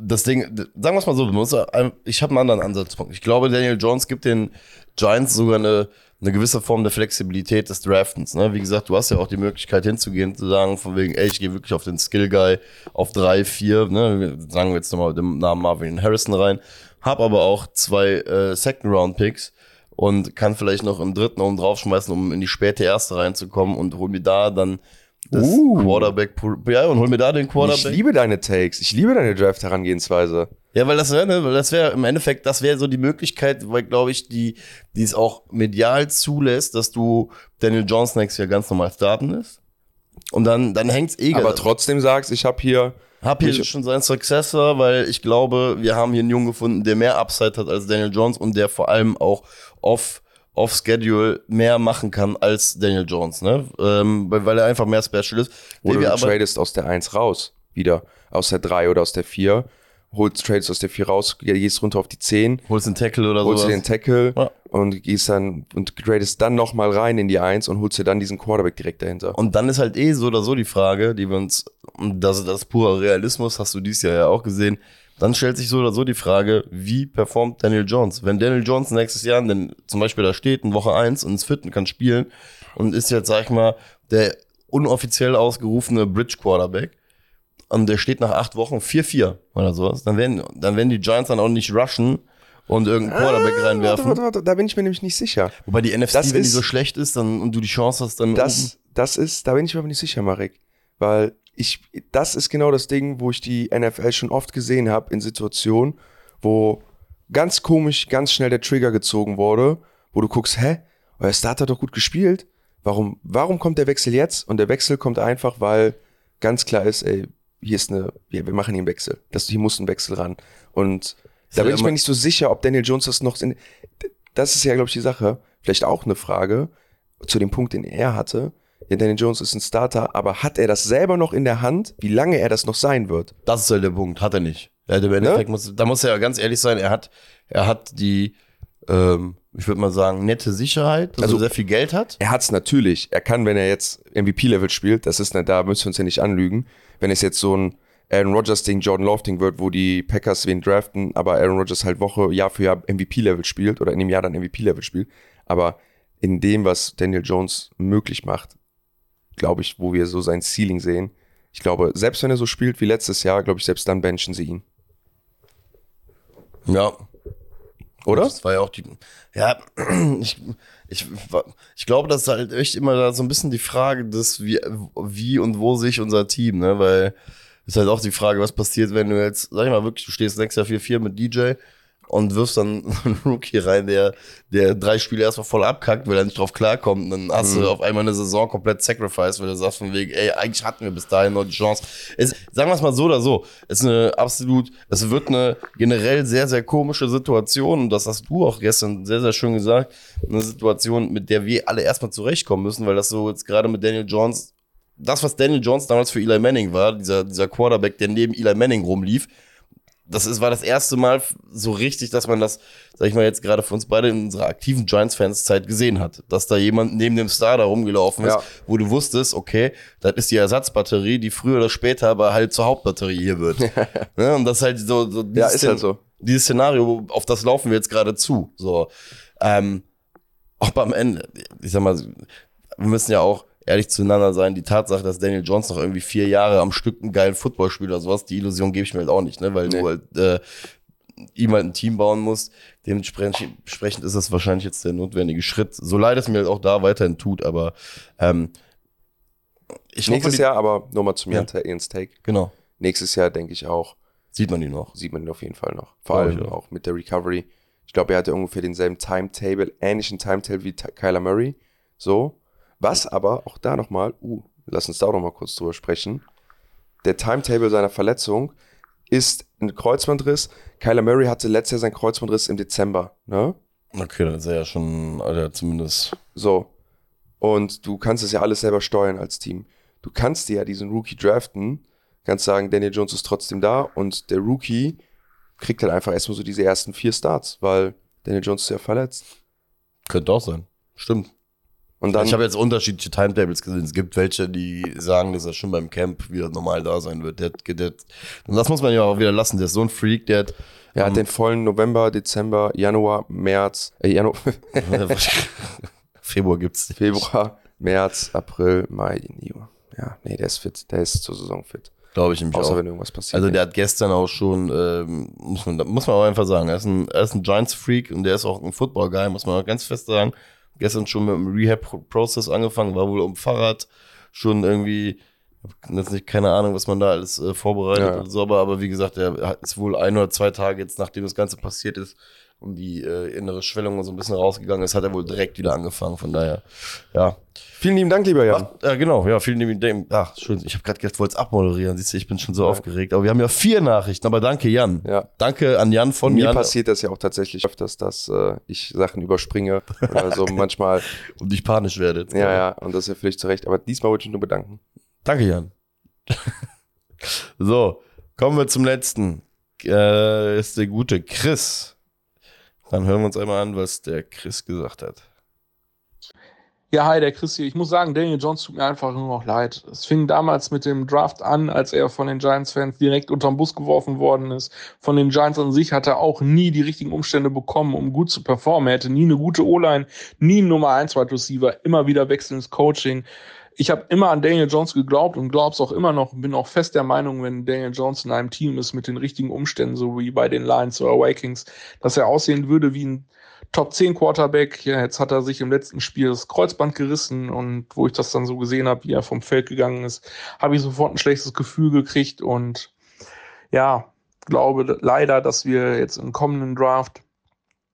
S2: das Ding, sagen wir es mal so, ich habe einen anderen Ansatzpunkt. Ich glaube, Daniel Jones gibt den Giants sogar eine, eine gewisse Form der Flexibilität des Draftens. Ne? Wie gesagt, du hast ja auch die Möglichkeit hinzugehen, zu sagen, von wegen, ey, ich gehe wirklich auf den Skill Guy auf drei, vier, ne? sagen wir jetzt nochmal den Namen Marvin Harrison rein, hab aber auch zwei äh, Second Round Picks und kann vielleicht noch im dritten oben draufschmeißen, um in die späte erste reinzukommen und hol mir da dann das
S1: Uh.
S2: Quarterback, ja, und hol mir da den
S1: Ich
S2: Quarterback.
S1: liebe deine Takes, ich liebe deine Draft-Herangehensweise.
S2: Ja, weil das wäre, ne, weil das wäre im Endeffekt, das wäre so die Möglichkeit, weil glaube ich, die, die es auch medial zulässt, dass du Daniel Jones nächstes Jahr ganz normal starten lässt. Und dann, dann hängt's eh
S1: Aber trotzdem sagst, ich habe hier,
S2: Hab hier
S1: Ich-
S2: schon seinen Successor, weil ich glaube, wir haben hier einen Jungen gefunden, der mehr Upside hat als Daniel Jones und der vor allem auch off, off Schedule mehr machen kann als Daniel Jones, ne? Ähm, weil, weil er einfach mehr Special ist.
S1: oder
S2: Den
S1: du tradest aus der 1 raus. wieder aus der 3 oder aus der 4. Holst Trades aus der 4 raus, gehst runter auf die 10,
S2: Holst einen Tackle oder
S1: holst
S2: so.
S1: dir den Tackle
S2: Ja.
S1: Und gehst dann und gradest dann nochmal rein in die 1 und holst dir dann diesen Quarterback direkt dahinter.
S2: Und dann ist halt eh so oder so die Frage, die wir uns, das, das ist purer Realismus, hast du dieses Jahr ja auch gesehen, dann stellt sich so oder so die Frage, wie performt Daniel Jones? Wenn Daniel Jones nächstes Jahr denn zum Beispiel da steht in Woche 1 und ist fit und kann spielen und ist jetzt, sag ich mal, der unoffiziell ausgerufene Bridge Quarterback und der steht nach acht Wochen 4-4 oder sowas, dann werden, dann werden die Giants dann auch nicht rushen und irgendeinen Quarterback
S1: Ah,
S2: reinwerfen.
S1: Warte, warte, warte, da bin ich mir nämlich nicht sicher.
S2: Wobei die NFC,
S1: Das
S2: wenn die
S1: ist-
S2: so schlecht ist dann, und du die Chance hast, dann
S1: Das, das ist, da bin ich mir aber nicht sicher, Marek. Weil ich, das ist genau das Ding, wo ich die NFL schon oft gesehen habe in Situationen, wo ganz komisch, ganz schnell der Trigger gezogen wurde, wo du guckst, hä, euer Starter hat doch gut gespielt. Warum, warum kommt der Wechsel jetzt? Und der Wechsel kommt einfach, weil ganz klar ist, ey, hier ist eine, wir, wir machen hier einen Wechsel. Das, hier muss ein Wechsel ran. Und da bin ich mir nicht so sicher, ob Daniel Jones das noch in, das ist ja, glaube ich, die Sache. Vielleicht auch eine Frage zu dem Punkt, den er hatte. Ja, Daniel Jones ist ein Starter, aber hat er das selber noch in der Hand, wie lange er das noch sein wird?
S2: Das ist halt der Punkt, hat er nicht. Er hat im Endeffekt muss, da muss er ja ganz ehrlich sein, er hat, er hat die, ähm, ich würde mal sagen, nette Sicherheit, dass
S1: Also-
S2: er sehr viel Geld hat.
S1: Er hat's natürlich. Er kann, wenn er jetzt MVP-Level spielt, das ist, ne, da müssen wir uns ja nicht anlügen. Wenn es jetzt so ein Aaron Rodgers-Ding, Jordan Love-Ding wird, wo die Packers wen draften, aber Aaron Rodgers halt Woche, Jahr für Jahr MVP-Level spielt oder in dem Jahr dann MVP-Level spielt. Aber in dem, was Daniel Jones möglich macht, glaube ich, wo wir so sein Ceiling sehen, ich glaube, selbst wenn er so spielt wie letztes Jahr, glaube ich, selbst dann benchen sie ihn.
S2: Ja.
S1: Oder?
S2: Das war ja auch die, ja, ich, ich, ich glaube, das ist halt echt immer da so ein bisschen die Frage des, wie, wie und wo sich unser Team, ne, weil ist halt auch die Frage, was passiert, wenn du jetzt, sag ich mal wirklich, du stehst nächstes Jahr 4-4 mit DJ und wirfst dann einen Rookie rein, der, der drei Spiele erstmal voll abkackt, weil er nicht drauf klarkommt. Und dann hast du auf einmal eine Saison komplett sacrifice, weil du sagst von wegen, ey, eigentlich hatten wir bis dahin noch die Chance. Es, sagen wir es mal so oder so. Es ist eine absolut, es wird eine generell sehr, sehr komische Situation. Und das hast du auch gestern sehr, sehr schön gesagt. Eine Situation, mit der wir alle erstmal zurechtkommen müssen, weil das so jetzt gerade mit Daniel Jones, das, was Daniel Jones damals für Eli Manning war, dieser, dieser Quarterback, der neben Eli Manning rumlief, das ist, war das erste Mal so richtig, dass man das, sag ich mal, jetzt gerade für uns beide in unserer aktiven Giants-Fans-Zeit gesehen hat. Dass da jemand neben dem Star da rumgelaufen ist,
S1: Ja.
S2: wo du wusstest, okay, das ist die Ersatzbatterie, die früher oder später aber halt zur Hauptbatterie hier wird. ne? Und das ist halt so, so
S1: Ja,
S2: dieses
S1: ist halt so.
S2: Dieses Szenario, auf das laufen wir jetzt gerade zu. So. Ähm, auch am Ende, ich sag mal, wir müssen ja auch ehrlich zueinander sein, die Tatsache, dass Daniel Jones noch irgendwie vier Jahre am Stück einen geilen Football spielt oder sowas, die Illusion gebe ich mir halt auch nicht, ne? Weil
S1: Nee.
S2: du halt äh, ihm halt ein Team bauen musst. Dementsprechend entsprechend ist das wahrscheinlich jetzt der notwendige Schritt. So leid es mir halt auch da weiterhin tut, aber ähm, ich hoffe,
S1: Nächstes
S2: die-
S1: Jahr aber nochmal zu mir
S2: Ja.
S1: Ian's Take.
S2: Genau.
S1: Nächstes Jahr denke ich auch,
S2: Sieht man ihn noch.
S1: sieht man ihn auf jeden Fall noch. Vor allem
S2: auch.
S1: auch mit der Recovery. Ich glaube, er hatte ungefähr denselben Timetable, ähnlichen Timetable wie Kyler Murray. So. Was aber, auch da nochmal, uh, lass uns da auch nochmal kurz drüber sprechen. Der Timetable seiner Verletzung ist ein Kreuzbandriss. Kyler Murray hatte letztes Jahr seinen Kreuzbandriss im Dezember. Ne?
S2: Okay, dann ist er ja schon, Alter, zumindest.
S1: So. Und du kannst es ja alles selber steuern als Team. Du kannst dir ja diesen Rookie draften, kannst sagen, Daniel Jones ist trotzdem da und der Rookie kriegt halt einfach erstmal so diese ersten vier Starts, weil Daniel Jones ist ja verletzt.
S2: Könnte auch sein. Stimmt.
S1: Und dann,
S2: ich habe jetzt unterschiedliche Timetables gesehen. Es gibt welche, die sagen, dass er schon beim Camp wieder normal da sein wird. Der, der, und das muss man ja auch wieder lassen. Der ist so ein Freak, der hat.
S1: er hat
S2: am-
S1: den vollen November, Dezember, Januar, März, äh, Januar,
S2: Februar gibt's.
S1: Februar, März, April, Mai, Juni. Ja, nee, der ist fit. Der ist zur Saison fit.
S2: Glaube ich nämlich
S1: Außer
S2: auch.
S1: wenn irgendwas passiert.
S2: Also der hat gestern auch schon, ähm, muss, man, muss man auch einfach sagen, er ist ein, er ist ein Giants-Freak und der ist auch ein Football-Guy, muss man auch ganz fest sagen. Gestern schon mit dem Rehab-Prozess angefangen, war wohl um Fahrrad schon irgendwie, jetzt nicht keine Ahnung, was man da alles äh, vorbereitet
S1: Ja.
S2: oder so, aber, aber wie gesagt, er hat- ist wohl ein oder zwei Tage jetzt, nachdem das Ganze passiert ist und die äh, innere Schwellung so ein bisschen rausgegangen ist, hat er wohl direkt wieder angefangen. Von daher, ja.
S1: Vielen lieben Dank, lieber Jan.
S2: Ach, ja, genau, ja, vielen lieben Dank. Ach, schön. Ich habe gerade gedacht, wollte es abmoderieren. Siehst du, ich bin schon so aufgeregt. Aber wir haben ja vier Nachrichten. Aber danke, Jan.
S1: Ja.
S2: Danke an Jan von
S1: Mir
S2: Jan.
S1: passiert das ja auch tatsächlich öfters, dass äh, ich Sachen überspringe. Also manchmal,
S2: Und ich panisch werde.
S1: ja, ja, und das ist ja völlig zu Recht. Aber diesmal wollte ich nur bedanken.
S2: Danke, Jan. So, kommen wir zum letzten. Äh, ist der gute Chris. Dann hören wir uns einmal an, was der Chris gesagt hat.
S6: Ja, hi, der Chris hier. Ich muss sagen, Daniel Jones tut mir einfach nur noch leid. Es fing damals mit dem Draft an, als er von den Giants-Fans direkt unterm Bus geworfen worden ist. Von den Giants an sich hat er auch nie die richtigen Umstände bekommen, um gut zu performen. Er hätte nie eine gute O-Line, nie einen Nummer 1 Wide Receiver, immer wieder wechselndes Coaching. Ich habe immer an Daniel Jones geglaubt und glaube es auch immer noch. Bin auch fest der Meinung, wenn Daniel Jones in einem Team ist mit den richtigen Umständen, so wie bei den Lions oder Vikings, dass er aussehen würde wie ein Top 10 Quarterback. Ja, jetzt hat er sich im letzten Spiel das Kreuzband gerissen und wo ich das dann so gesehen habe, wie er vom Feld gegangen ist, habe ich sofort ein schlechtes Gefühl gekriegt und ja, glaube leider, dass wir jetzt im kommenden Draft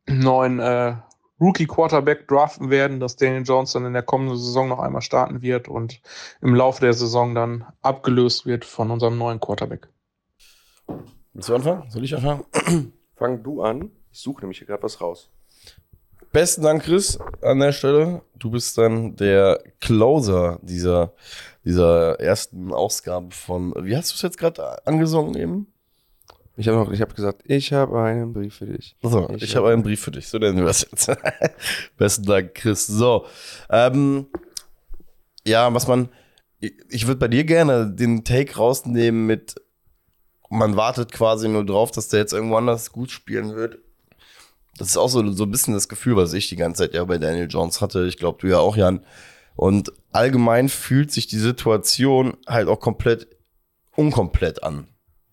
S6: neuen äh, Rookie Quarterback draften werden, dass Daniel Jones dann in der kommenden Saison noch einmal starten wird und im Laufe der Saison dann abgelöst wird von unserem neuen Quarterback.
S2: Willst du anfangen? Soll ich anfangen?
S1: Fang du an. Ich suche nämlich hier gerade was raus.
S2: Besten Dank, Chris, an der Stelle. Du bist dann der Closer dieser, dieser ersten Ausgabe von, wie hast du es jetzt gerade angesungen eben?
S1: Ich habe noch, ich habe gesagt, ich habe einen Brief für dich.
S2: So, ich, ich habe einen Brief für dich. So nennen wir das jetzt. Besten Dank, Chris. So, ähm, ja, was man, ich, ich würde bei dir gerne den Take rausnehmen mit, man wartet quasi nur drauf, dass der jetzt irgendwo anders gut spielen wird. Das ist auch so, so ein bisschen das Gefühl, was ich die ganze Zeit ja bei Daniel Jones hatte. Ich glaube, du ja auch, Jan. Und allgemein fühlt sich die Situation halt auch komplett unkomplett an.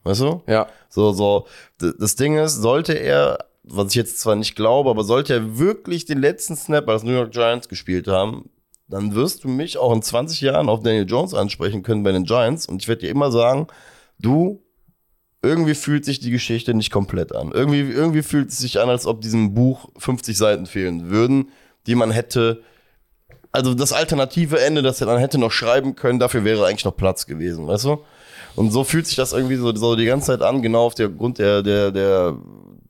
S2: Weißt du?
S1: Ja.
S2: So, so. Das Ding ist, sollte er, was ich jetzt zwar nicht glaube, aber sollte er wirklich den letzten Snap als New York Giants gespielt haben, dann wirst du mich auch in 20 Jahren auf Daniel Jones ansprechen können bei den Giants und ich werde dir immer sagen, du, irgendwie fühlt sich die Geschichte nicht komplett an. Irgendwie, irgendwie fühlt es sich an, als ob diesem Buch 50 Seiten fehlen würden, die man hätte, also das alternative Ende, das er dann hätte noch schreiben können, dafür wäre eigentlich noch Platz gewesen, weißt du? Und so fühlt sich das irgendwie so, so die ganze Zeit an, genau auf der Grund der, der, der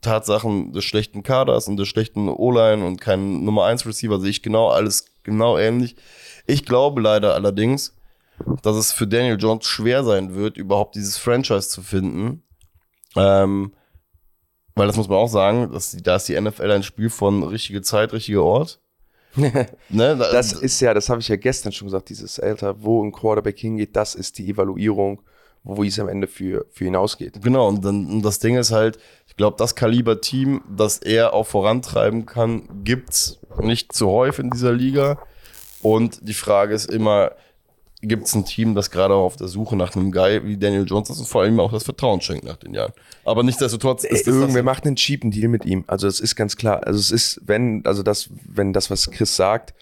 S2: Tatsachen des schlechten Kaders und des schlechten O-Line und kein Nummer 1 Receiver sehe ich genau alles genau ähnlich. Ich glaube leider allerdings, dass es für Daniel Jones schwer sein wird, überhaupt dieses Franchise zu finden. Ähm, weil das muss man auch sagen, dass, da ist die NFL ein Spiel von richtige Zeit, richtiger Ort.
S1: ne, das ist ja, das habe ich ja gestern schon gesagt, dieses Alter, wo ein Quarterback hingeht, das ist die Evaluierung wo es am Ende für, für hinausgeht.
S2: Genau, und dann und das Ding ist halt, ich glaube, das Kaliber-Team, das er auch vorantreiben kann, gibt's nicht zu häufig in dieser Liga. Und die Frage ist immer, gibt es ein Team, das gerade auf der Suche nach einem Guy wie Daniel Jones ist und vor allem auch das Vertrauen schenkt nach den Jahren. Aber nichtsdestotrotz
S1: ist Irgendwer macht einen cheapen Deal mit ihm. Also es ist ganz klar. Also es ist, wenn, also das, wenn das, was Chris sagt,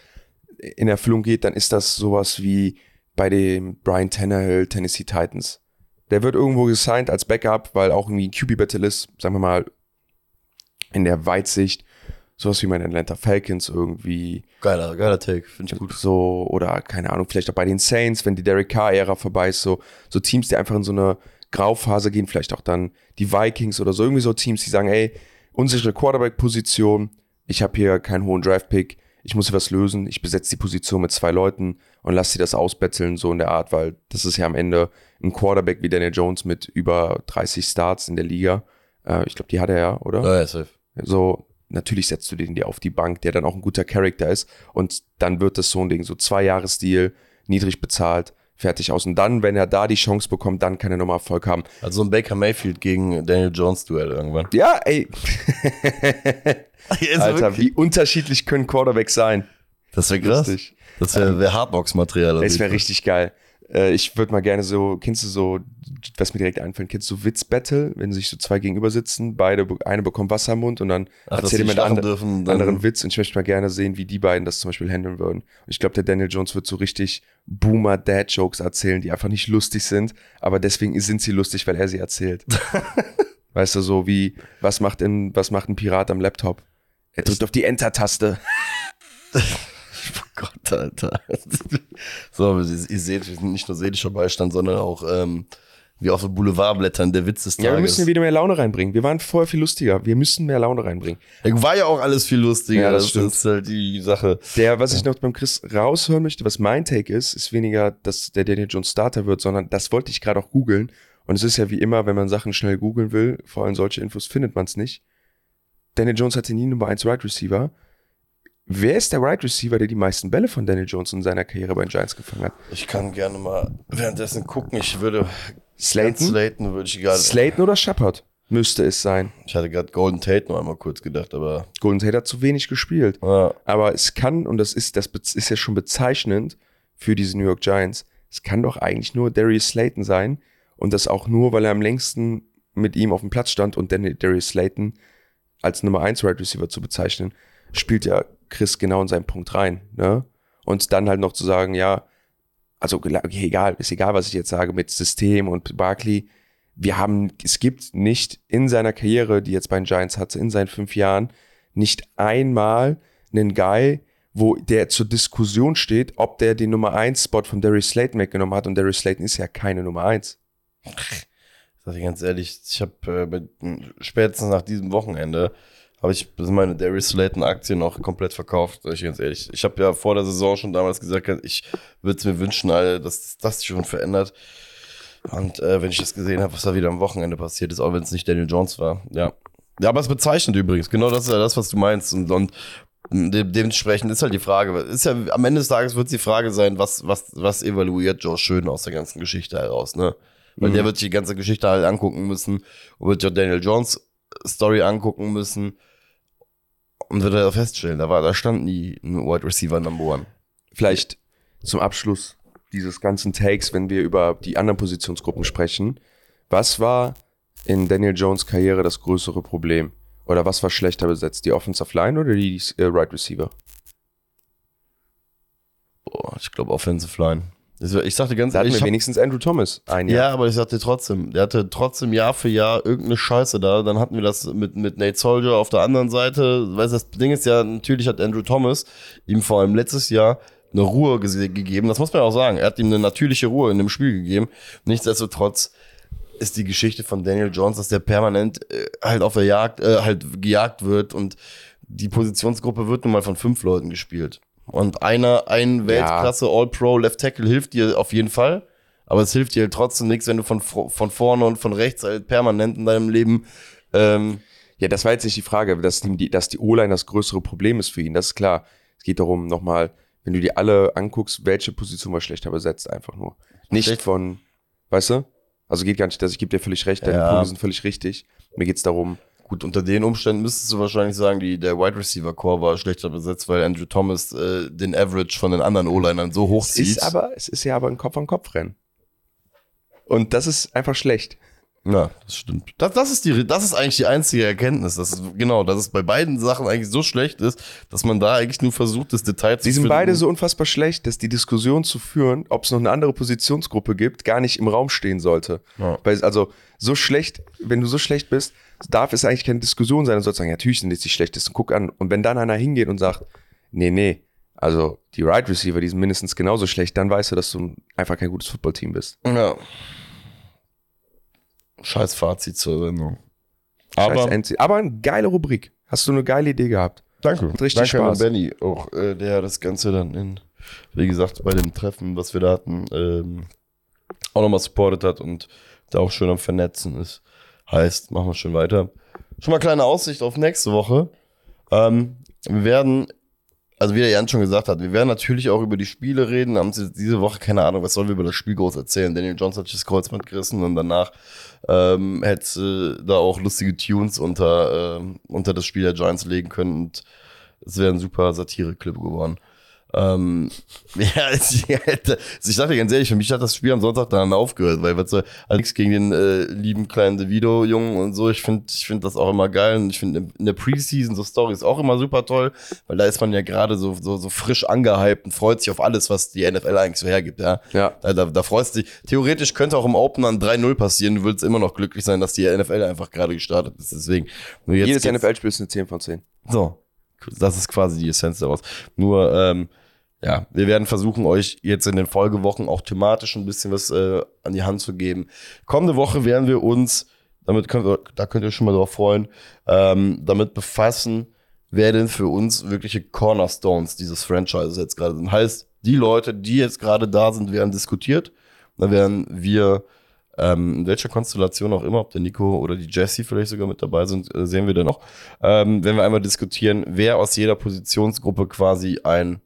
S1: in Erfüllung geht, dann ist das sowas wie bei dem Brian Tannehill Tennessee Titans. Der wird irgendwo gesigned als Backup, weil auch irgendwie ein QB-Battle ist, sagen wir mal, in der Weitsicht, sowas wie meine Atlanta Falcons irgendwie.
S2: Geiler, geiler Take, finde ich gut.
S1: So, oder keine Ahnung, vielleicht auch bei den Saints, wenn die Derek Carr-Ära vorbei ist, so, so Teams, die einfach in so eine Grauphase gehen, vielleicht auch dann die Vikings oder so, irgendwie so Teams, die sagen, ey, unsichere Quarterback-Position, ich habe hier keinen hohen Draft-Pick, ich muss was lösen, ich besetze die Position mit zwei Leuten und lasse sie das ausbetteln, so in der Art, weil das ist ja am Ende ein Quarterback wie Daniel Jones mit über 30 Starts in der Liga. Äh, ich glaube, die hat er ja, oder?
S2: Ja, ja, safe.
S1: So, natürlich setzt du den dir auf die Bank, der dann auch ein guter Charakter ist und dann wird das so ein Ding, so zwei Jahres-Deal, niedrig bezahlt, fertig aus. Und dann, wenn er da die Chance bekommt, dann kann er nochmal Erfolg haben.
S2: Also so ein Baker Mayfield gegen Daniel Jones Duell irgendwann.
S1: Ja, ey. Alter, wie unterschiedlich können Quarterbacks sein?
S2: Das wäre krass. Lustig. Das wäre wär Hardbox-Material.
S1: Das wäre richtig geil. Äh, ich würde mal gerne so, kennst du so, was mir direkt einfällt, kennst du Witz-Battle, wenn sich so zwei gegenüber sitzen, beide, eine bekommt Wasser im Mund und dann Ach, erzählt jemand einen dürfen, anderen Witz und ich möchte mal gerne sehen, wie die beiden das zum Beispiel handeln würden. Und ich glaube, der Daniel Jones wird so richtig Boomer-Dad-Jokes erzählen, die einfach nicht lustig sind, aber deswegen sind sie lustig, weil er sie erzählt. weißt du, so wie, was macht, in, was macht ein Pirat am Laptop? Er drückt auf die Enter-Taste.
S2: Oh Gott, Alter. So, ihr seht, wir sind nicht nur seelischer Beistand, sondern auch ähm, wie auf den Boulevardblättern der Witz des Tages.
S1: Ja, wir müssen wieder mehr Laune reinbringen. Wir waren vorher viel lustiger. Wir müssen mehr Laune reinbringen.
S2: Ja, war ja auch alles viel lustiger.
S1: Ja, das, das stimmt.
S2: ist halt die Sache.
S1: Der, was ich noch beim Chris raushören möchte, was mein Take ist, ist weniger, dass der Daniel Jones Starter wird, sondern das wollte ich gerade auch googeln. Und es ist ja wie immer, wenn man Sachen schnell googeln will, vor allem solche Infos findet man es nicht. Daniel Jones hatte nie Nummer 1 Right Receiver. Wer ist der Right Receiver, der die meisten Bälle von Daniel Jones in seiner Karriere bei den Giants gefangen hat?
S2: Ich kann gerne mal währenddessen gucken. Ich würde.
S1: Slayton?
S2: Slayton würde ich gerade.
S1: Slayton oder Shepard müsste es sein.
S2: Ich hatte gerade Golden Tate noch einmal kurz gedacht, aber.
S1: Golden Tate hat zu wenig gespielt.
S2: Ja.
S1: Aber es kann, und das ist, das ist ja schon bezeichnend für diese New York Giants, es kann doch eigentlich nur Darius Slayton sein. Und das auch nur, weil er am längsten mit ihm auf dem Platz stand und Darius Slayton als Nummer 1 Right Receiver zu bezeichnen, spielt ja Chris genau in seinen Punkt rein. Ne? Und dann halt noch zu sagen, ja, also egal, ist egal, was ich jetzt sage mit System und Barkley. Wir haben, es gibt nicht in seiner Karriere, die jetzt bei den Giants hatte, in seinen fünf Jahren, nicht einmal einen Guy, wo der zur Diskussion steht, ob der den Nummer 1 Spot von Darius Slayton weggenommen hat und Darius Slayton ist ja keine Nummer 1.
S2: Sag ich ganz ehrlich, ich habe äh, spätestens nach diesem Wochenende habe ich meine Darius Slayton Aktien noch komplett verkauft, sag ich ganz ehrlich. Ich habe ja vor der Saison schon damals gesagt, ich würde es mir wünschen, Alter, dass das sich schon verändert. Und äh, wenn ich das gesehen habe, was da wieder am Wochenende passiert ist, auch wenn es nicht Daniel Jones war, ja. Ja, aber es bezeichnet übrigens. Genau das ist ja das, was du meinst. Und, und de dementsprechend ist halt die Frage, ist ja am Ende des Tages wird die Frage sein, was, was, was evaluiert Joe Schön aus der ganzen Geschichte heraus, ne? Weil mhm. der wird sich die ganze Geschichte halt angucken müssen und wird ja Daniel Jones Story angucken müssen und wird er feststellen, da war, da stand nie ein Wide Receiver Number One.
S1: Vielleicht zum Abschluss dieses ganzen Takes, wenn wir über die anderen Positionsgruppen sprechen. Was war in Daniel Jones Karriere das größere Problem? Oder was war schlechter besetzt? Die Offensive Line oder die äh, Right Receiver?
S2: Boah, ich glaube Offensive Line. Ich sagte ganz
S1: da
S2: ehrlich.
S1: Hatten wir wenigstens Andrew Thomas
S2: ein Jahr. Ja, aber ich sagte trotzdem, der hatte trotzdem Jahr für Jahr irgendeine Scheiße da. Dann hatten wir das mit, mit Nate Soldier auf der anderen Seite. Weißt das Ding ist ja, natürlich hat Andrew Thomas ihm vor allem letztes Jahr eine Ruhe gegeben. Das muss man auch sagen. Er hat ihm eine natürliche Ruhe in dem Spiel gegeben. Nichtsdestotrotz ist die Geschichte von Daniel Jones, dass der permanent äh, halt auf der Jagd, äh, halt gejagt wird und die Positionsgruppe wird nun mal von fünf Leuten gespielt. Und einer, ein Weltklasse All-Pro Left Tackle hilft dir auf jeden Fall. Aber es hilft dir halt trotzdem nichts, wenn du von, von vorne und von rechts halt permanent in deinem Leben. Ähm
S1: ja, das war jetzt nicht die Frage, dass die, dass die O-Line das größere Problem ist für ihn. Das ist klar. Es geht darum, nochmal, wenn du dir alle anguckst, welche Position war schlechter besetzt, einfach nur. Nicht Schlecht. von, weißt du? Also geht gar nicht, dass ich gebe dir völlig recht, deine ja. Punkte sind völlig richtig. Mir geht's darum,
S2: Gut, unter den Umständen müsstest du wahrscheinlich sagen, die, der Wide Receiver Core war schlechter besetzt, weil Andrew Thomas äh, den Average von den anderen O-Linern so hoch zieht.
S1: Es ist aber, es ist ja aber ein Kopf-an-Kopf-Rennen. Und das ist einfach schlecht.
S2: Ja, das stimmt. Das, das, ist die, das ist eigentlich die einzige Erkenntnis. Dass, genau, dass es bei beiden Sachen eigentlich so schlecht ist, dass man da eigentlich nur versucht, das Detail
S1: zu Sie sind beide so unfassbar schlecht, dass die Diskussion zu führen, ob es noch eine andere Positionsgruppe gibt, gar nicht im Raum stehen sollte. Ja. Weil, also, so schlecht, wenn du so schlecht bist, darf es eigentlich keine Diskussion sein. Du sollst sagen, ja, natürlich sind jetzt die schlechtesten, guck an. Und wenn dann einer hingeht und sagt, nee, nee, also die Right Receiver, die sind mindestens genauso schlecht, dann weißt du, dass du einfach kein gutes Footballteam bist.
S2: Ja. Scheiß Fazit zur Sendung.
S1: Aber, aber eine geile Rubrik. Hast du eine geile Idee gehabt?
S2: Danke.
S1: Hat richtig Danke Spaß.
S2: an Benny, auch äh, der das Ganze dann in, wie gesagt, bei dem Treffen, was wir da hatten, ähm, auch nochmal supportet hat und da auch schön am Vernetzen ist. Heißt, machen wir schon weiter. Schon mal kleine Aussicht auf nächste Woche. Ähm, wir werden also wie der Jan schon gesagt hat, wir werden natürlich auch über die Spiele reden. Haben sie diese Woche keine Ahnung, was sollen wir über das Spiel groß erzählen. Daniel Jones hat sich das Kreuzband gerissen und danach ähm, hätte äh, da auch lustige Tunes unter, äh, unter das Spiel der Giants legen können und es wäre ein super Satire-Clip geworden. Ähm, ja, ich, ich sag dir ganz ehrlich, für mich hat das Spiel am Sonntag dann aufgehört, weil was soll, also nichts gegen den äh, lieben kleinen DeVito-Jungen und so. Ich finde ich finde das auch immer geil und ich finde in der Preseason so Stories auch immer super toll, weil da ist man ja gerade so, so, so frisch angehypt und freut sich auf alles, was die NFL eigentlich so hergibt, ja.
S1: Ja.
S2: Da, da, da freust du dich. Theoretisch könnte auch im Open an 3-0 passieren, du würdest immer noch glücklich sein, dass die NFL einfach gerade gestartet ist. Deswegen.
S1: Jedes NFL-Spiel ist eine 10 von 10.
S2: So. Das ist quasi die Essenz daraus. Nur, ähm, ja, wir werden versuchen, euch jetzt in den Folgewochen auch thematisch ein bisschen was äh, an die Hand zu geben. Kommende Woche werden wir uns, damit könnt ihr, da könnt ihr schon mal drauf freuen, ähm, damit befassen, wer denn für uns wirkliche Cornerstones dieses Franchises jetzt gerade sind. Heißt, die Leute, die jetzt gerade da sind, werden diskutiert. Da werden wir Ähm, in welcher Konstellation auch immer, ob der Nico oder die Jessie vielleicht sogar mit dabei sind, äh, sehen wir dann noch. Ähm, wenn wir einmal diskutieren, wer aus jeder Positionsgruppe quasi ein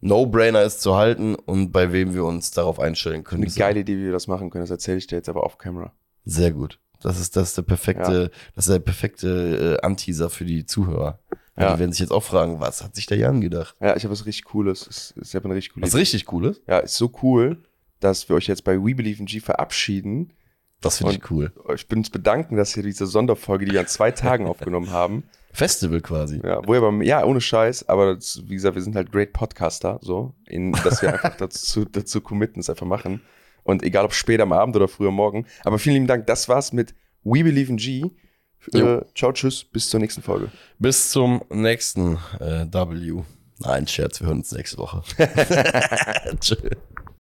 S2: No-Brainer ist zu halten und bei wem wir uns darauf einstellen können.
S1: Eine geile Idee, wie wir das machen können. Das erzähle ich dir jetzt aber off Camera.
S2: Sehr gut. Das ist, das ist der perfekte, das ist der perfekte äh, Anteaser für die Zuhörer. Ja.
S1: Ja.
S2: Die werden sich jetzt auch fragen, was hat sich der Jan gedacht?
S1: Ja, ich habe was richtig Cooles. Es- Ich habe eine richtig coole
S2: Was richtig Cooles?
S1: Ja, ist so cool, dass wir euch jetzt bei We Believe in G verabschieden.
S2: Das finde ich cool.
S1: Ich bin uns bedanken, dass wir diese Sonderfolge, die wir an zwei Tagen aufgenommen haben.
S2: Festival quasi.
S1: Ja, wo aber, ja, ohne Scheiß, aber das, wie gesagt, wir sind halt great Podcaster, so, in, dass wir einfach dazu, dazu committen, es einfach machen. Und egal ob spät am Abend oder früh am Morgen. Aber vielen lieben Dank. Das war's mit We Believe in G. Äh, ciao, tschüss, bis zur nächsten Folge.
S2: Bis zum nächsten äh, W. Nein, Scherz, wir hören uns nächste Woche. Tschüss.